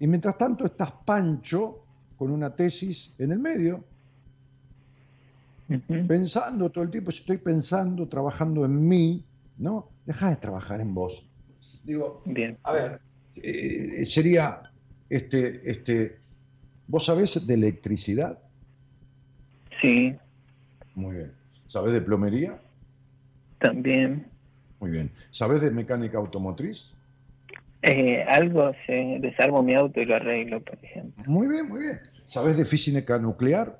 Y mientras tanto estás Pancho con una tesis en el medio, pensando todo el tiempo, estoy pensando, trabajando en mí, ¿no? Deja de trabajar en vos. Digo, Bien. a ver, eh, sería, este, este, ¿vos sabés de electricidad? Sí, Muy bien. ¿Sabés de plomería? también. Muy bien. ¿Sabés de mecánica automotriz? Eh, algo, se desarmo mi auto y lo arreglo, por ejemplo. Muy bien, muy bien. ¿Sabés de física nuclear?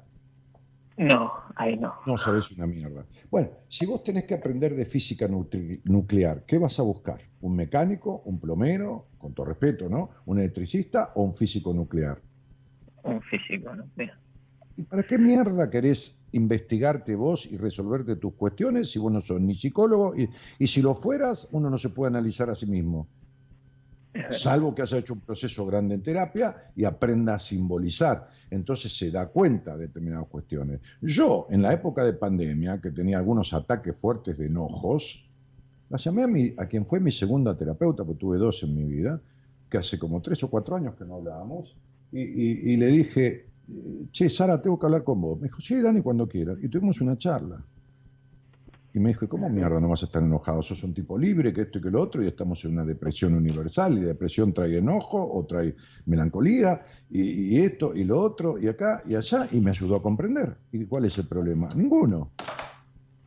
No, ahí no. No sabés una mierda. Bueno, si vos tenés que aprender de física nuclear, ¿qué vas a buscar? ¿Un mecánico, un plomero, con todo respeto, ¿no? ¿Un electricista o un físico nuclear? Un físico, ¿no? Bien. ¿Y para qué mierda querés investigarte vos y resolverte tus cuestiones si vos no sos ni psicólogo? Y, y si lo fueras, uno no se puede analizar a sí mismo. Salvo que haya hecho un proceso grande en terapia y aprenda a simbolizar. Entonces se da cuenta de determinadas cuestiones. Yo, en la época de pandemia, que tenía algunos ataques fuertes de enojos, la llamé a, quien fue mi segunda terapeuta, porque tuve dos en mi vida, que hace como tres o cuatro años que no hablábamos, y, y- y le dije, che, Sara, tengo que hablar con vos. Me dijo, sí, Dani, cuando quieras. Y tuvimos una charla. Y me dijo, ¿cómo mierda no vas a estar enojado? Sos un tipo libre, que esto y que lo otro, y estamos en una depresión universal, y depresión trae enojo o trae melancolía, y, esto y lo otro, y acá y allá, y me ayudó a comprender. ¿Y cuál es el problema? Ninguno.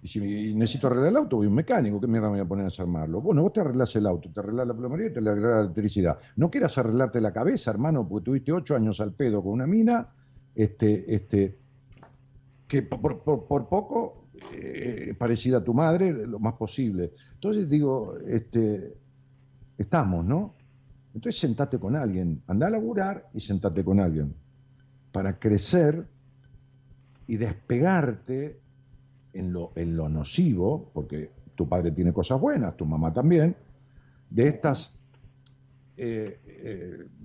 Y si necesito arreglar el auto, voy a un mecánico, ¿qué mierda me voy a poner a desarmarlo? Bueno, vos te arreglás el auto, te arreglás la plomería y te arreglás la electricidad. No quieras arreglarte la cabeza, hermano, porque tuviste ocho años al pedo con una mina, este, este, que por poco eh, parecida a tu madre, lo más posible. Entonces digo, este, estamos, ¿no? Entonces sentate con alguien, anda a laburar y sentate con alguien para crecer y despegarte en lo, en lo nocivo, porque tu padre tiene cosas buenas, tu mamá también, de estas eh,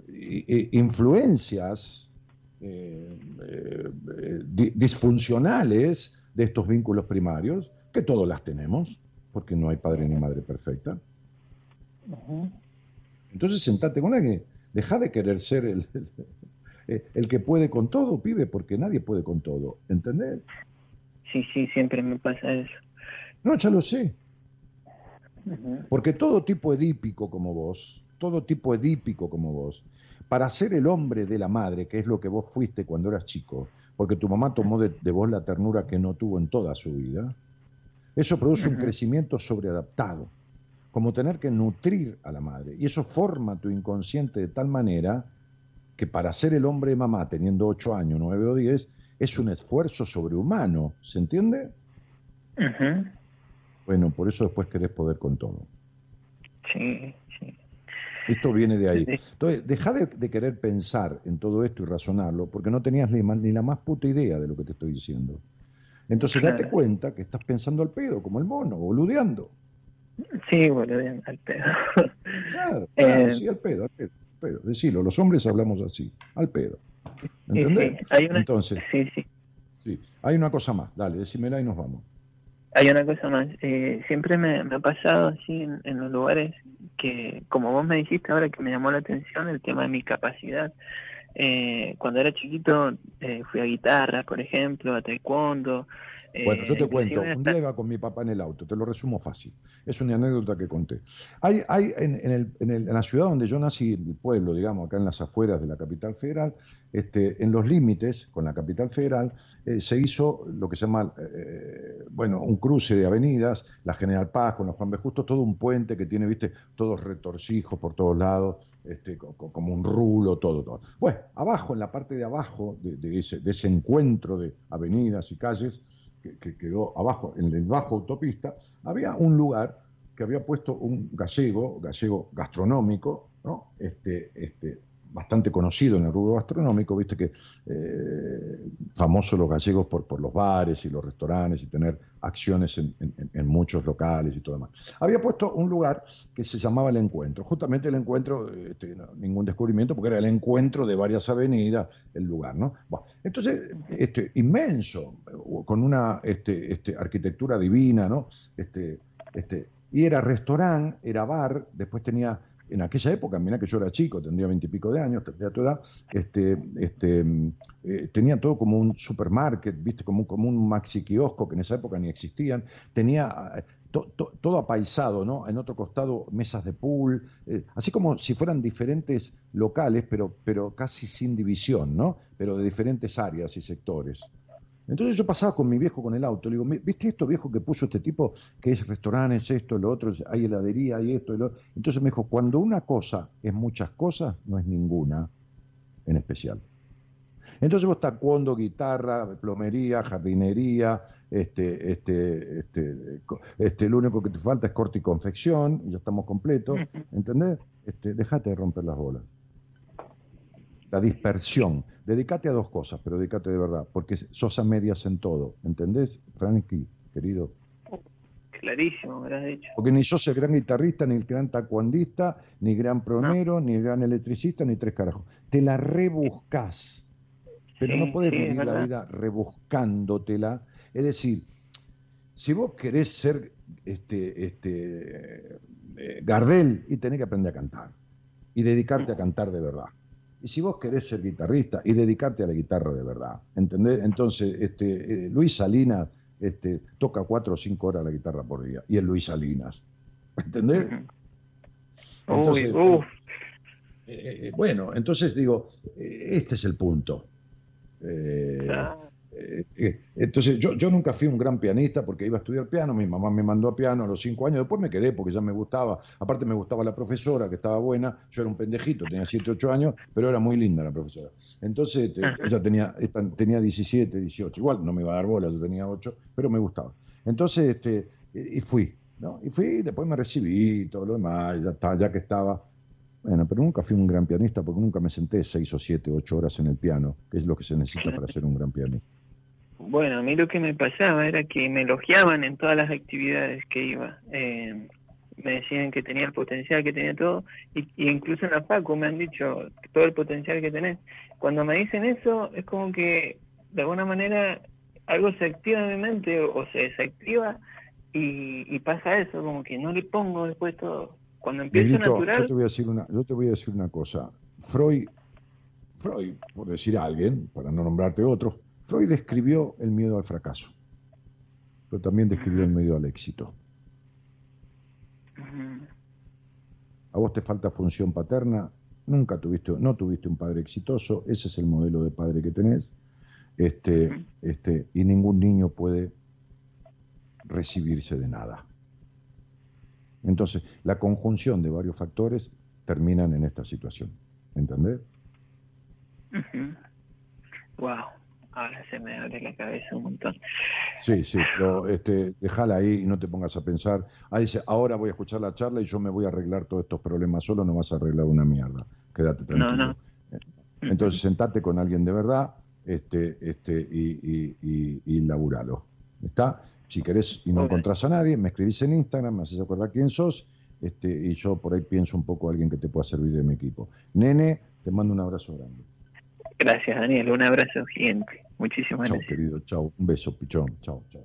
eh, influencias di- disfuncionales de estos vínculos primarios, que todos las tenemos, porque no hay padre ni madre perfecta. Entonces sentate con alguien, deja de querer ser el, el, el que puede con todo, pibe, porque nadie puede con todo, ¿entendés? Sí, sí, siempre me pasa eso. No, ya lo sé. Porque todo tipo edípico como vos, todo tipo edípico como vos, para ser el hombre de la madre, que es lo que vos fuiste cuando eras chico, porque tu mamá tomó de, de vos la ternura que no tuvo en toda su vida, eso produce un crecimiento sobreadaptado, como tener que nutrir a la madre. Y eso forma tu inconsciente de tal manera que para ser el hombre de mamá, teniendo 8 años, 9 o 10, es un esfuerzo sobrehumano, ¿se entiende? Bueno, por eso después querés poder con todo. Sí. Esto viene de ahí. Entonces, deja de, de querer pensar en todo esto y razonarlo, porque no tenías ni, la más puta idea de lo que te estoy diciendo. Entonces, date Claro. cuenta que estás pensando al pedo, como el mono, boludeando. Sí, boludo, bien, al pedo. Claro, [LAUGHS] Eh, claro, sí, al pedo, al pedo, al pedo. Decilo, los hombres hablamos así, al pedo. ¿Entendés? sí, hay una- Entonces, Sí, sí. sí, hay una cosa más, dale, decímela y nos vamos. Hay una cosa más, eh, siempre me, ha pasado así en, en los lugares que, como vos me dijiste ahora que me llamó la atención, el tema de mi capacidad. Eh, cuando era chiquito eh, fui a guitarra, por ejemplo, a taekwondo. Eh, Bueno, yo te inclusive cuento, un día iba con mi papá en el auto, te lo resumo fácil. Es una anécdota que conté. Hay, hay en, en el- en el- en la ciudad donde yo nací, el pueblo, digamos, acá en las afueras de la capital federal, este, en los límites con la capital federal, eh, se hizo lo que se llama, eh, bueno, un cruce de avenidas, la General Paz con la Juan B. Justo, todo un puente que tiene, viste, todos retorcijos por todos lados, este, co- co- como un rulo, todo, todo. Bueno, abajo, en la parte de abajo de, de ese, de ese encuentro de avenidas y calles, que, que quedó abajo, en el bajo autopista, había un lugar que había puesto un gallego, gallego gastronómico, ¿no? este, este, bastante conocido en el rubro gastronómico, viste que eh, famosos los gallegos por, por los bares y los restaurantes y tener acciones en, en- muchos locales y todo demás. Había puesto un lugar que se llamaba El Encuentro. Justamente el encuentro, este, ningún descubrimiento, porque era el encuentro de varias avenidas, el lugar, ¿no? Entonces, este, inmenso, con una este, este, arquitectura divina, ¿no? Este, este, y era restaurante, era bar, después tenía, en aquella época, mira que yo era chico, tendría veintipico de años, tendría tu edad, este, este, eh, tenía todo como un supermarket, viste, como un, como un maxi kiosco que en esa época ni existían, tenía eh, to- to- todo apaisado, ¿no? En otro costado mesas de pool, eh, así como si fueran diferentes locales, pero, pero casi sin división, ¿no? Pero de diferentes áreas y sectores. Entonces yo pasaba con mi viejo con el auto, le digo, "Mi- ¿viste esto viejo que puso este tipo? Que es restaurantes, esto, lo otro, hay heladería, hay esto, y lo otro. Entonces me dijo, cuando una cosa es muchas cosas, no es ninguna en especial. Entonces vos taekwondo, guitarra, plomería, jardinería, este, este, este, este, lo único que te falta es corte y confección, y ya estamos completos, ¿entendés? Este, dejate de romper las bolas. La dispersión. Dedicate a dos cosas, pero dedicate de verdad, porque sos a medias en todo. ¿Entendés, Frankie, querido? Clarísimo, me lo has dicho. Porque ni sos el gran guitarrista, ni el gran tacuandista, ni gran promero, ni el gran electricista, ni tres carajos. Te la rebuscás. Pero Sí, no podés sí, vivir la vida rebuscándotela. Es decir, si vos querés ser este, este, eh, Gardel, y tenés que aprender a cantar. Y dedicarte a cantar de verdad. Y si vos querés ser guitarrista, y dedicarte a la guitarra de verdad. ¿Entendés? Entonces, este, eh, Luis Salinas este, toca cuatro o cinco horas la guitarra por día. Y es Luis Salinas. ¿Entendés? Entonces, Uy, uf, eh, eh, bueno, entonces digo, este es el punto. Eh, entonces, yo, yo nunca fui un gran pianista porque iba a estudiar piano, mi mamá me mandó a piano a los cinco años, después me quedé porque ya me gustaba, aparte me gustaba la profesora, que estaba buena, yo era un pendejito, tenía 7, 8 años, pero era muy linda la profesora. Entonces, este, ella tenía, tenía 17, 18, igual no me iba a dar bola, yo tenía 8, pero me gustaba. Entonces, este, y fui, ¿no? Y fui, y después me recibí, y todo lo demás, ya, está, ya que estaba... Bueno, pero nunca fui un gran pianista porque nunca me senté seis o siete, ocho horas en el piano, que es lo que se necesita para ser un gran pianista. Bueno, a mí lo que me pasaba era que me elogiaban en todas las actividades que iba. Eh, me decían que tenía el potencial, que tenía todo, y, y incluso en la Facu me han dicho todo el potencial que tenés. Cuando me dicen eso, es como que de alguna manera algo se activa en mi mente o, se desactiva y, y pasa eso, como que no le pongo después todo. Cuando empiezo Dieguito, yo natural, te voy a decir una, yo te voy a decir una cosa. Freud, Freud, por decir a alguien, para no nombrarte otro, Freud describió el miedo al fracaso, pero también describió el miedo al éxito. A vos te falta función paterna, nunca tuviste, no tuviste un padre exitoso, ese es el modelo de padre que tenés, este, este, y ningún niño puede recibirse de nada. Entonces, la conjunción de varios factores terminan en esta situación. ¿Entendés? wow, ahora se me abre la cabeza un montón. Sí, sí, pero este, déjala ahí y no te pongas a pensar. Ah, dice, ahora voy a escuchar la charla y yo me voy a arreglar todos estos problemas solo, no vas a arreglar una mierda. Quédate tranquilo. No, no. Entonces sentate con alguien de verdad este, este, y, y, y, y laburalo. ¿Está? Si querés y no encontrás a nadie, me escribís en Instagram, me haces acordar quién sos, este, y yo por ahí pienso un poco a alguien que te pueda servir de mi equipo. Nene, te mando un abrazo grande. Gracias, Daniel. Un abrazo gigante. Muchísimas Chao, gracias. querido, chao. Un beso, pichón. Chao, chao.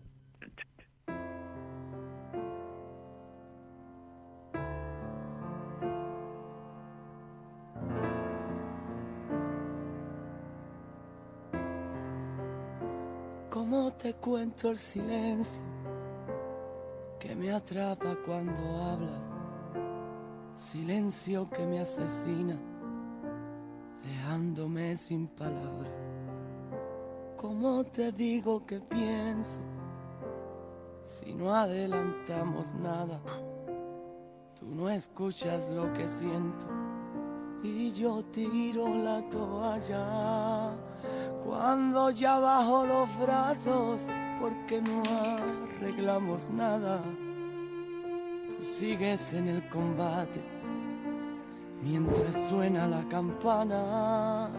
¿Cómo te cuento el silencio que me atrapa cuando hablas? Silencio que me asesina, dejándome sin palabras. ¿Cómo te digo que pienso si no adelantamos nada? Tú no escuchas lo que siento y yo tiro la toalla cuando ya bajo los brazos porque no arreglamos nada. Tú sigues en el combate mientras suena la campana.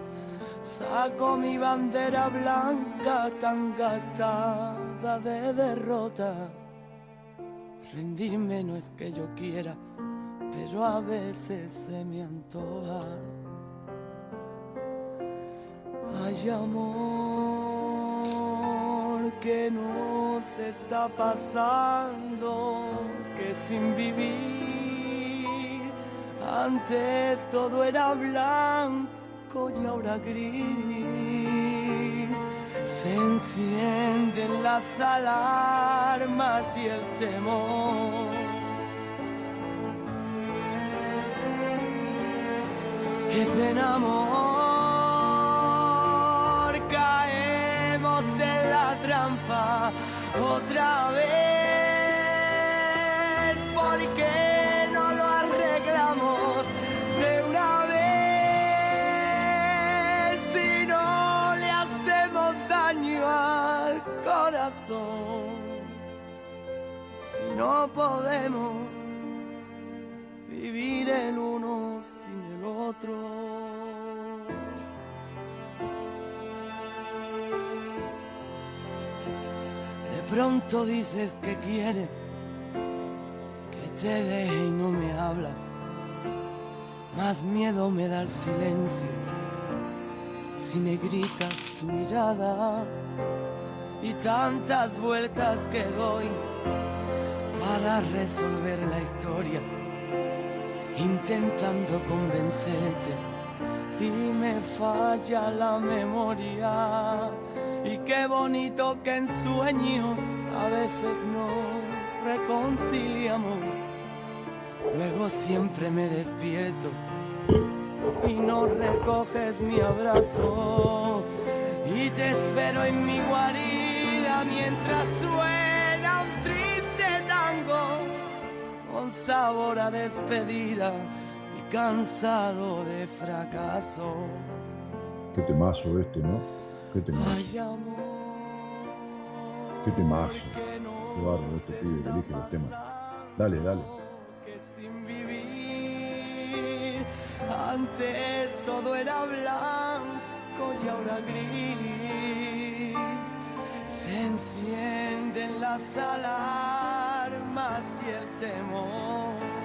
Saco mi bandera blanca tan gastada de derrota. Rendirme no es que yo quiera, pero a veces se me antoja. Hay amor que nos está pasando, que sin vivir antes todo era blanco y ahora gris. Se encienden las alarmas y el temor. Qué pena amor, caemos en la trampa otra vez. porque no podemos vivir el uno sin el otro. De pronto dices que quieres que te deje y no me hablas. Más miedo me da el silencio si me gritas tu mirada y tantas vueltas que doy para resolver la historia, intentando convencerte y me falla la memoria. Y qué bonito que en sueños a veces nos reconciliamos. Luego siempre me despierto y no recoges mi abrazo. Y te espero en mi guarida mientras suena con sabor a despedida y cansado de fracaso. Qué temazo este, ¿no? Qué temazo. Ay, amor, Qué temazo. Qué bárbaro este pibe que elige los temas. Dale, dale. que sin vivir antes todo era blanco y ahora gris se encienden las alarmas y el temor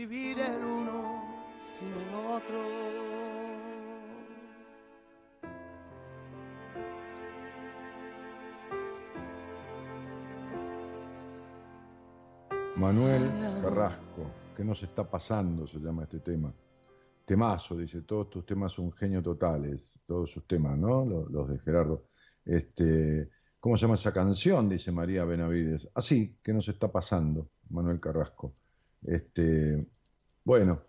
vivir el uno sin el otro Manuel Carrasco, ¿qué nos está pasando? Se llama este tema. Temazo, dice, todos tus temas son genio totales, todos sus temas, ¿no? Los, de Gerardo. Este, ¿Cómo se llama esa canción? Dice María Benavides. Así, ¿qué nos está pasando? Manuel Carrasco. Este, bueno,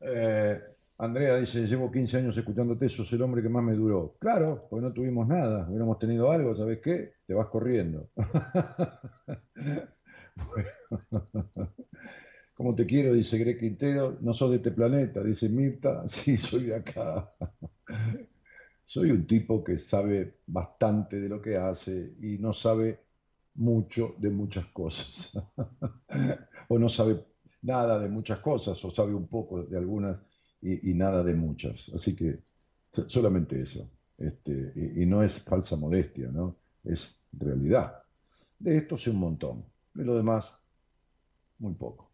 eh, Andrea dice, llevo 15 años escuchándote, sos el hombre que más me duró. Claro, porque no tuvimos nada, hubiéramos tenido algo, ¿sabes qué? Te vas corriendo. [LAUGHS] Bueno. ¿Cómo te quiero? Dice Greg Quintero. No sos de este planeta, dice Mirta. [LAUGHS] Sí, soy de acá. Soy un tipo que sabe bastante de lo que hace y no sabe mucho de muchas cosas. [LAUGHS] o no sabe nada de muchas cosas, o sabe un poco de algunas y, nada de muchas. Así que so- solamente eso. Este, y, y no es falsa modestia, ¿no? Es realidad. De esto sé un montón. De lo demás, muy poco.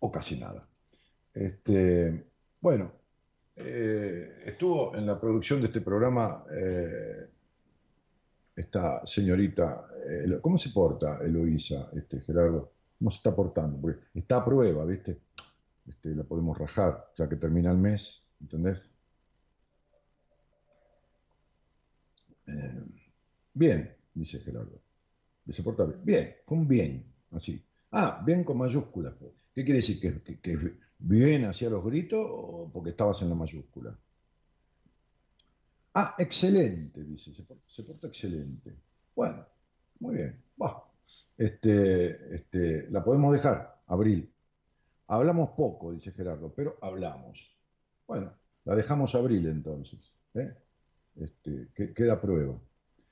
O casi nada. Este, bueno, eh, estuvo en la producción de este programa eh, esta señorita, eh, ¿cómo se porta Eloísa, este, Gerardo? ¿Cómo se está portando? Porque está a prueba, ¿viste? Este, la podemos rajar, ya que termina el mes, ¿entendés? Eh, bien, dice Gerardo. Se porta bien. Con bien, así. Ah, bien con mayúsculas. pues. ¿Qué quiere decir? ¿Que, que, que bien hacía los gritos o porque estabas en la mayúscula? Ah, excelente, dice. Se porta, excelente. Bueno, muy bien. Este, este, la podemos dejar, Abril. Hablamos poco, dice Gerardo, pero hablamos. Bueno, la dejamos Abril entonces. ¿eh? Este, que, queda prueba.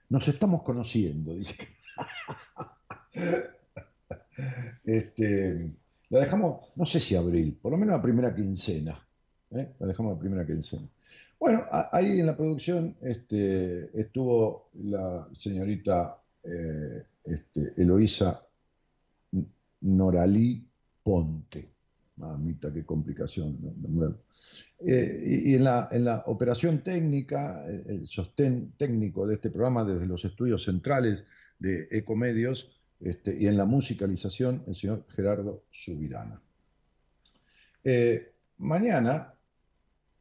Nos estamos conociendo, dice. [LAUGHS] Este, la dejamos, no sé si abril, por lo menos la primera quincena. ¿eh? La dejamos la primera quincena. Bueno, ahí en la producción este, estuvo la señorita eh, este, Eloísa Noralí Ponte. Mamita, qué complicación. eh, y y en la, en la operación técnica, eh, el sostén técnico de este programa desde los estudios centrales de Ecomedios este, y en la musicalización, el señor Gerardo Subirana. Eh, mañana,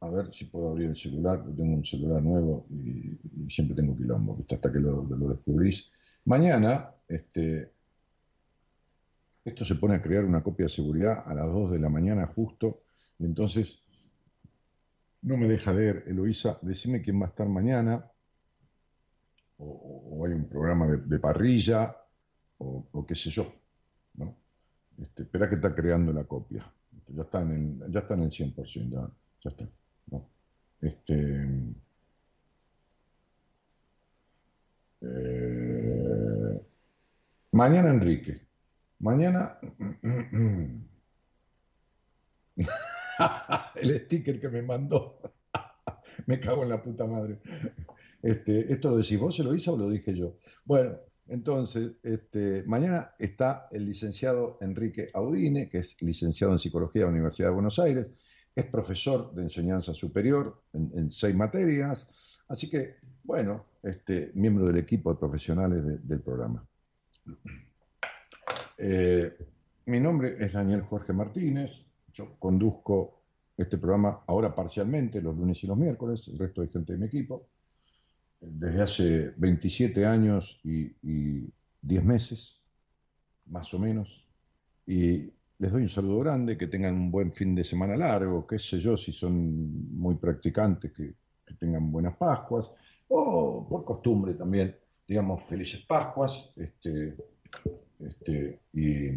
a ver si puedo abrir el celular, porque tengo un celular nuevo y, siempre tengo quilombo, ¿viste? hasta que lo, lo descubrís. Mañana, este, esto se pone a crear una copia de seguridad a las 2 de la mañana justo, y entonces no me deja leer. Eloísa, decime quién va a estar mañana. o, hay un programa de, parrilla, o, qué sé yo. ¿no? Este, espera que está creando la copia. Ya está en ya está en el 100%, ya, ya está. Este, eh, mañana Enrique. Mañana [LAUGHS] el sticker que me mandó. [LAUGHS] me cago en la puta madre. Este, ¿Esto lo decís vos, se lo hizo o lo dije yo? Bueno, entonces, este, mañana está el licenciado Enrique Audine, que es licenciado en Psicología de la Universidad de Buenos Aires, es profesor de enseñanza superior en, seis materias, así que, bueno, este, miembro del equipo de profesionales de- del programa. Eh, mi nombre es Daniel Jorge Martínez, yo conduzco este programa ahora parcialmente, los lunes y los miércoles, el resto de gente de mi equipo, desde hace 27 años y, y 10 meses, más o menos, y les doy un saludo grande, que tengan un buen fin de semana largo, qué sé yo, si son muy practicantes, que, tengan buenas Pascuas, o por costumbre también, digamos, felices Pascuas, este, este, y,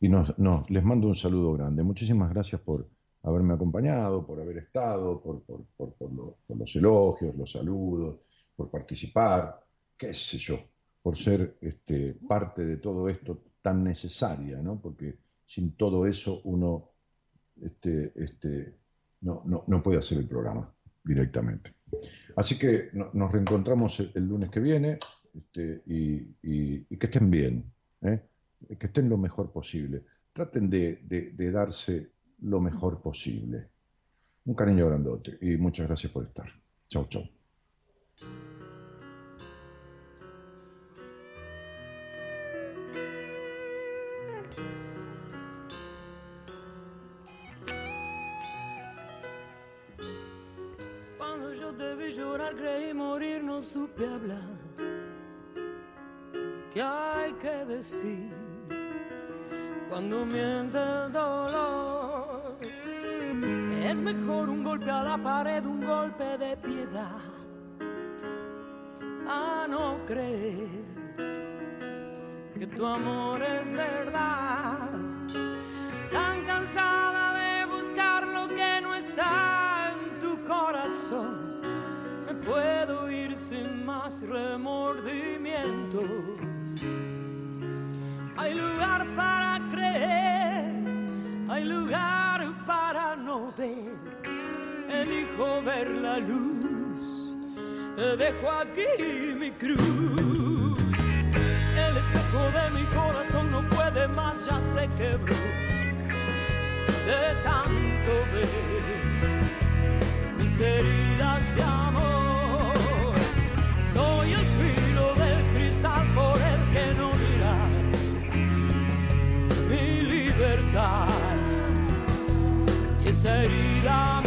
y nos, nos- les mando un saludo grande. Muchísimas gracias por haberme acompañado, por haber estado, por, por- por los elogios, los saludos, por participar, qué sé yo, por ser este, parte de todo esto tan necesaria, ¿no? Porque sin todo eso uno este, este, no, no, no puede hacer el programa directamente. Así que no- nos reencontramos el, lunes que viene este, y, que estén bien, ¿eh? que estén lo mejor posible. Traten de- de darse lo mejor posible. Un cariño grandote y muchas gracias por estar. Chau, chau. Tu amor es verdad. Tan cansada de buscar lo que no está en tu corazón. Me puedo ir sin más remordimientos. Hay lugar para creer, hay lugar para no ver. Elijo ver la luz, dejo aquí mi cruz. Espejo de mi corazón no puede más, ya se quebró de tanto ver mis heridas de amor. Soy el filo del cristal por el que no dirás mi libertad y esa herida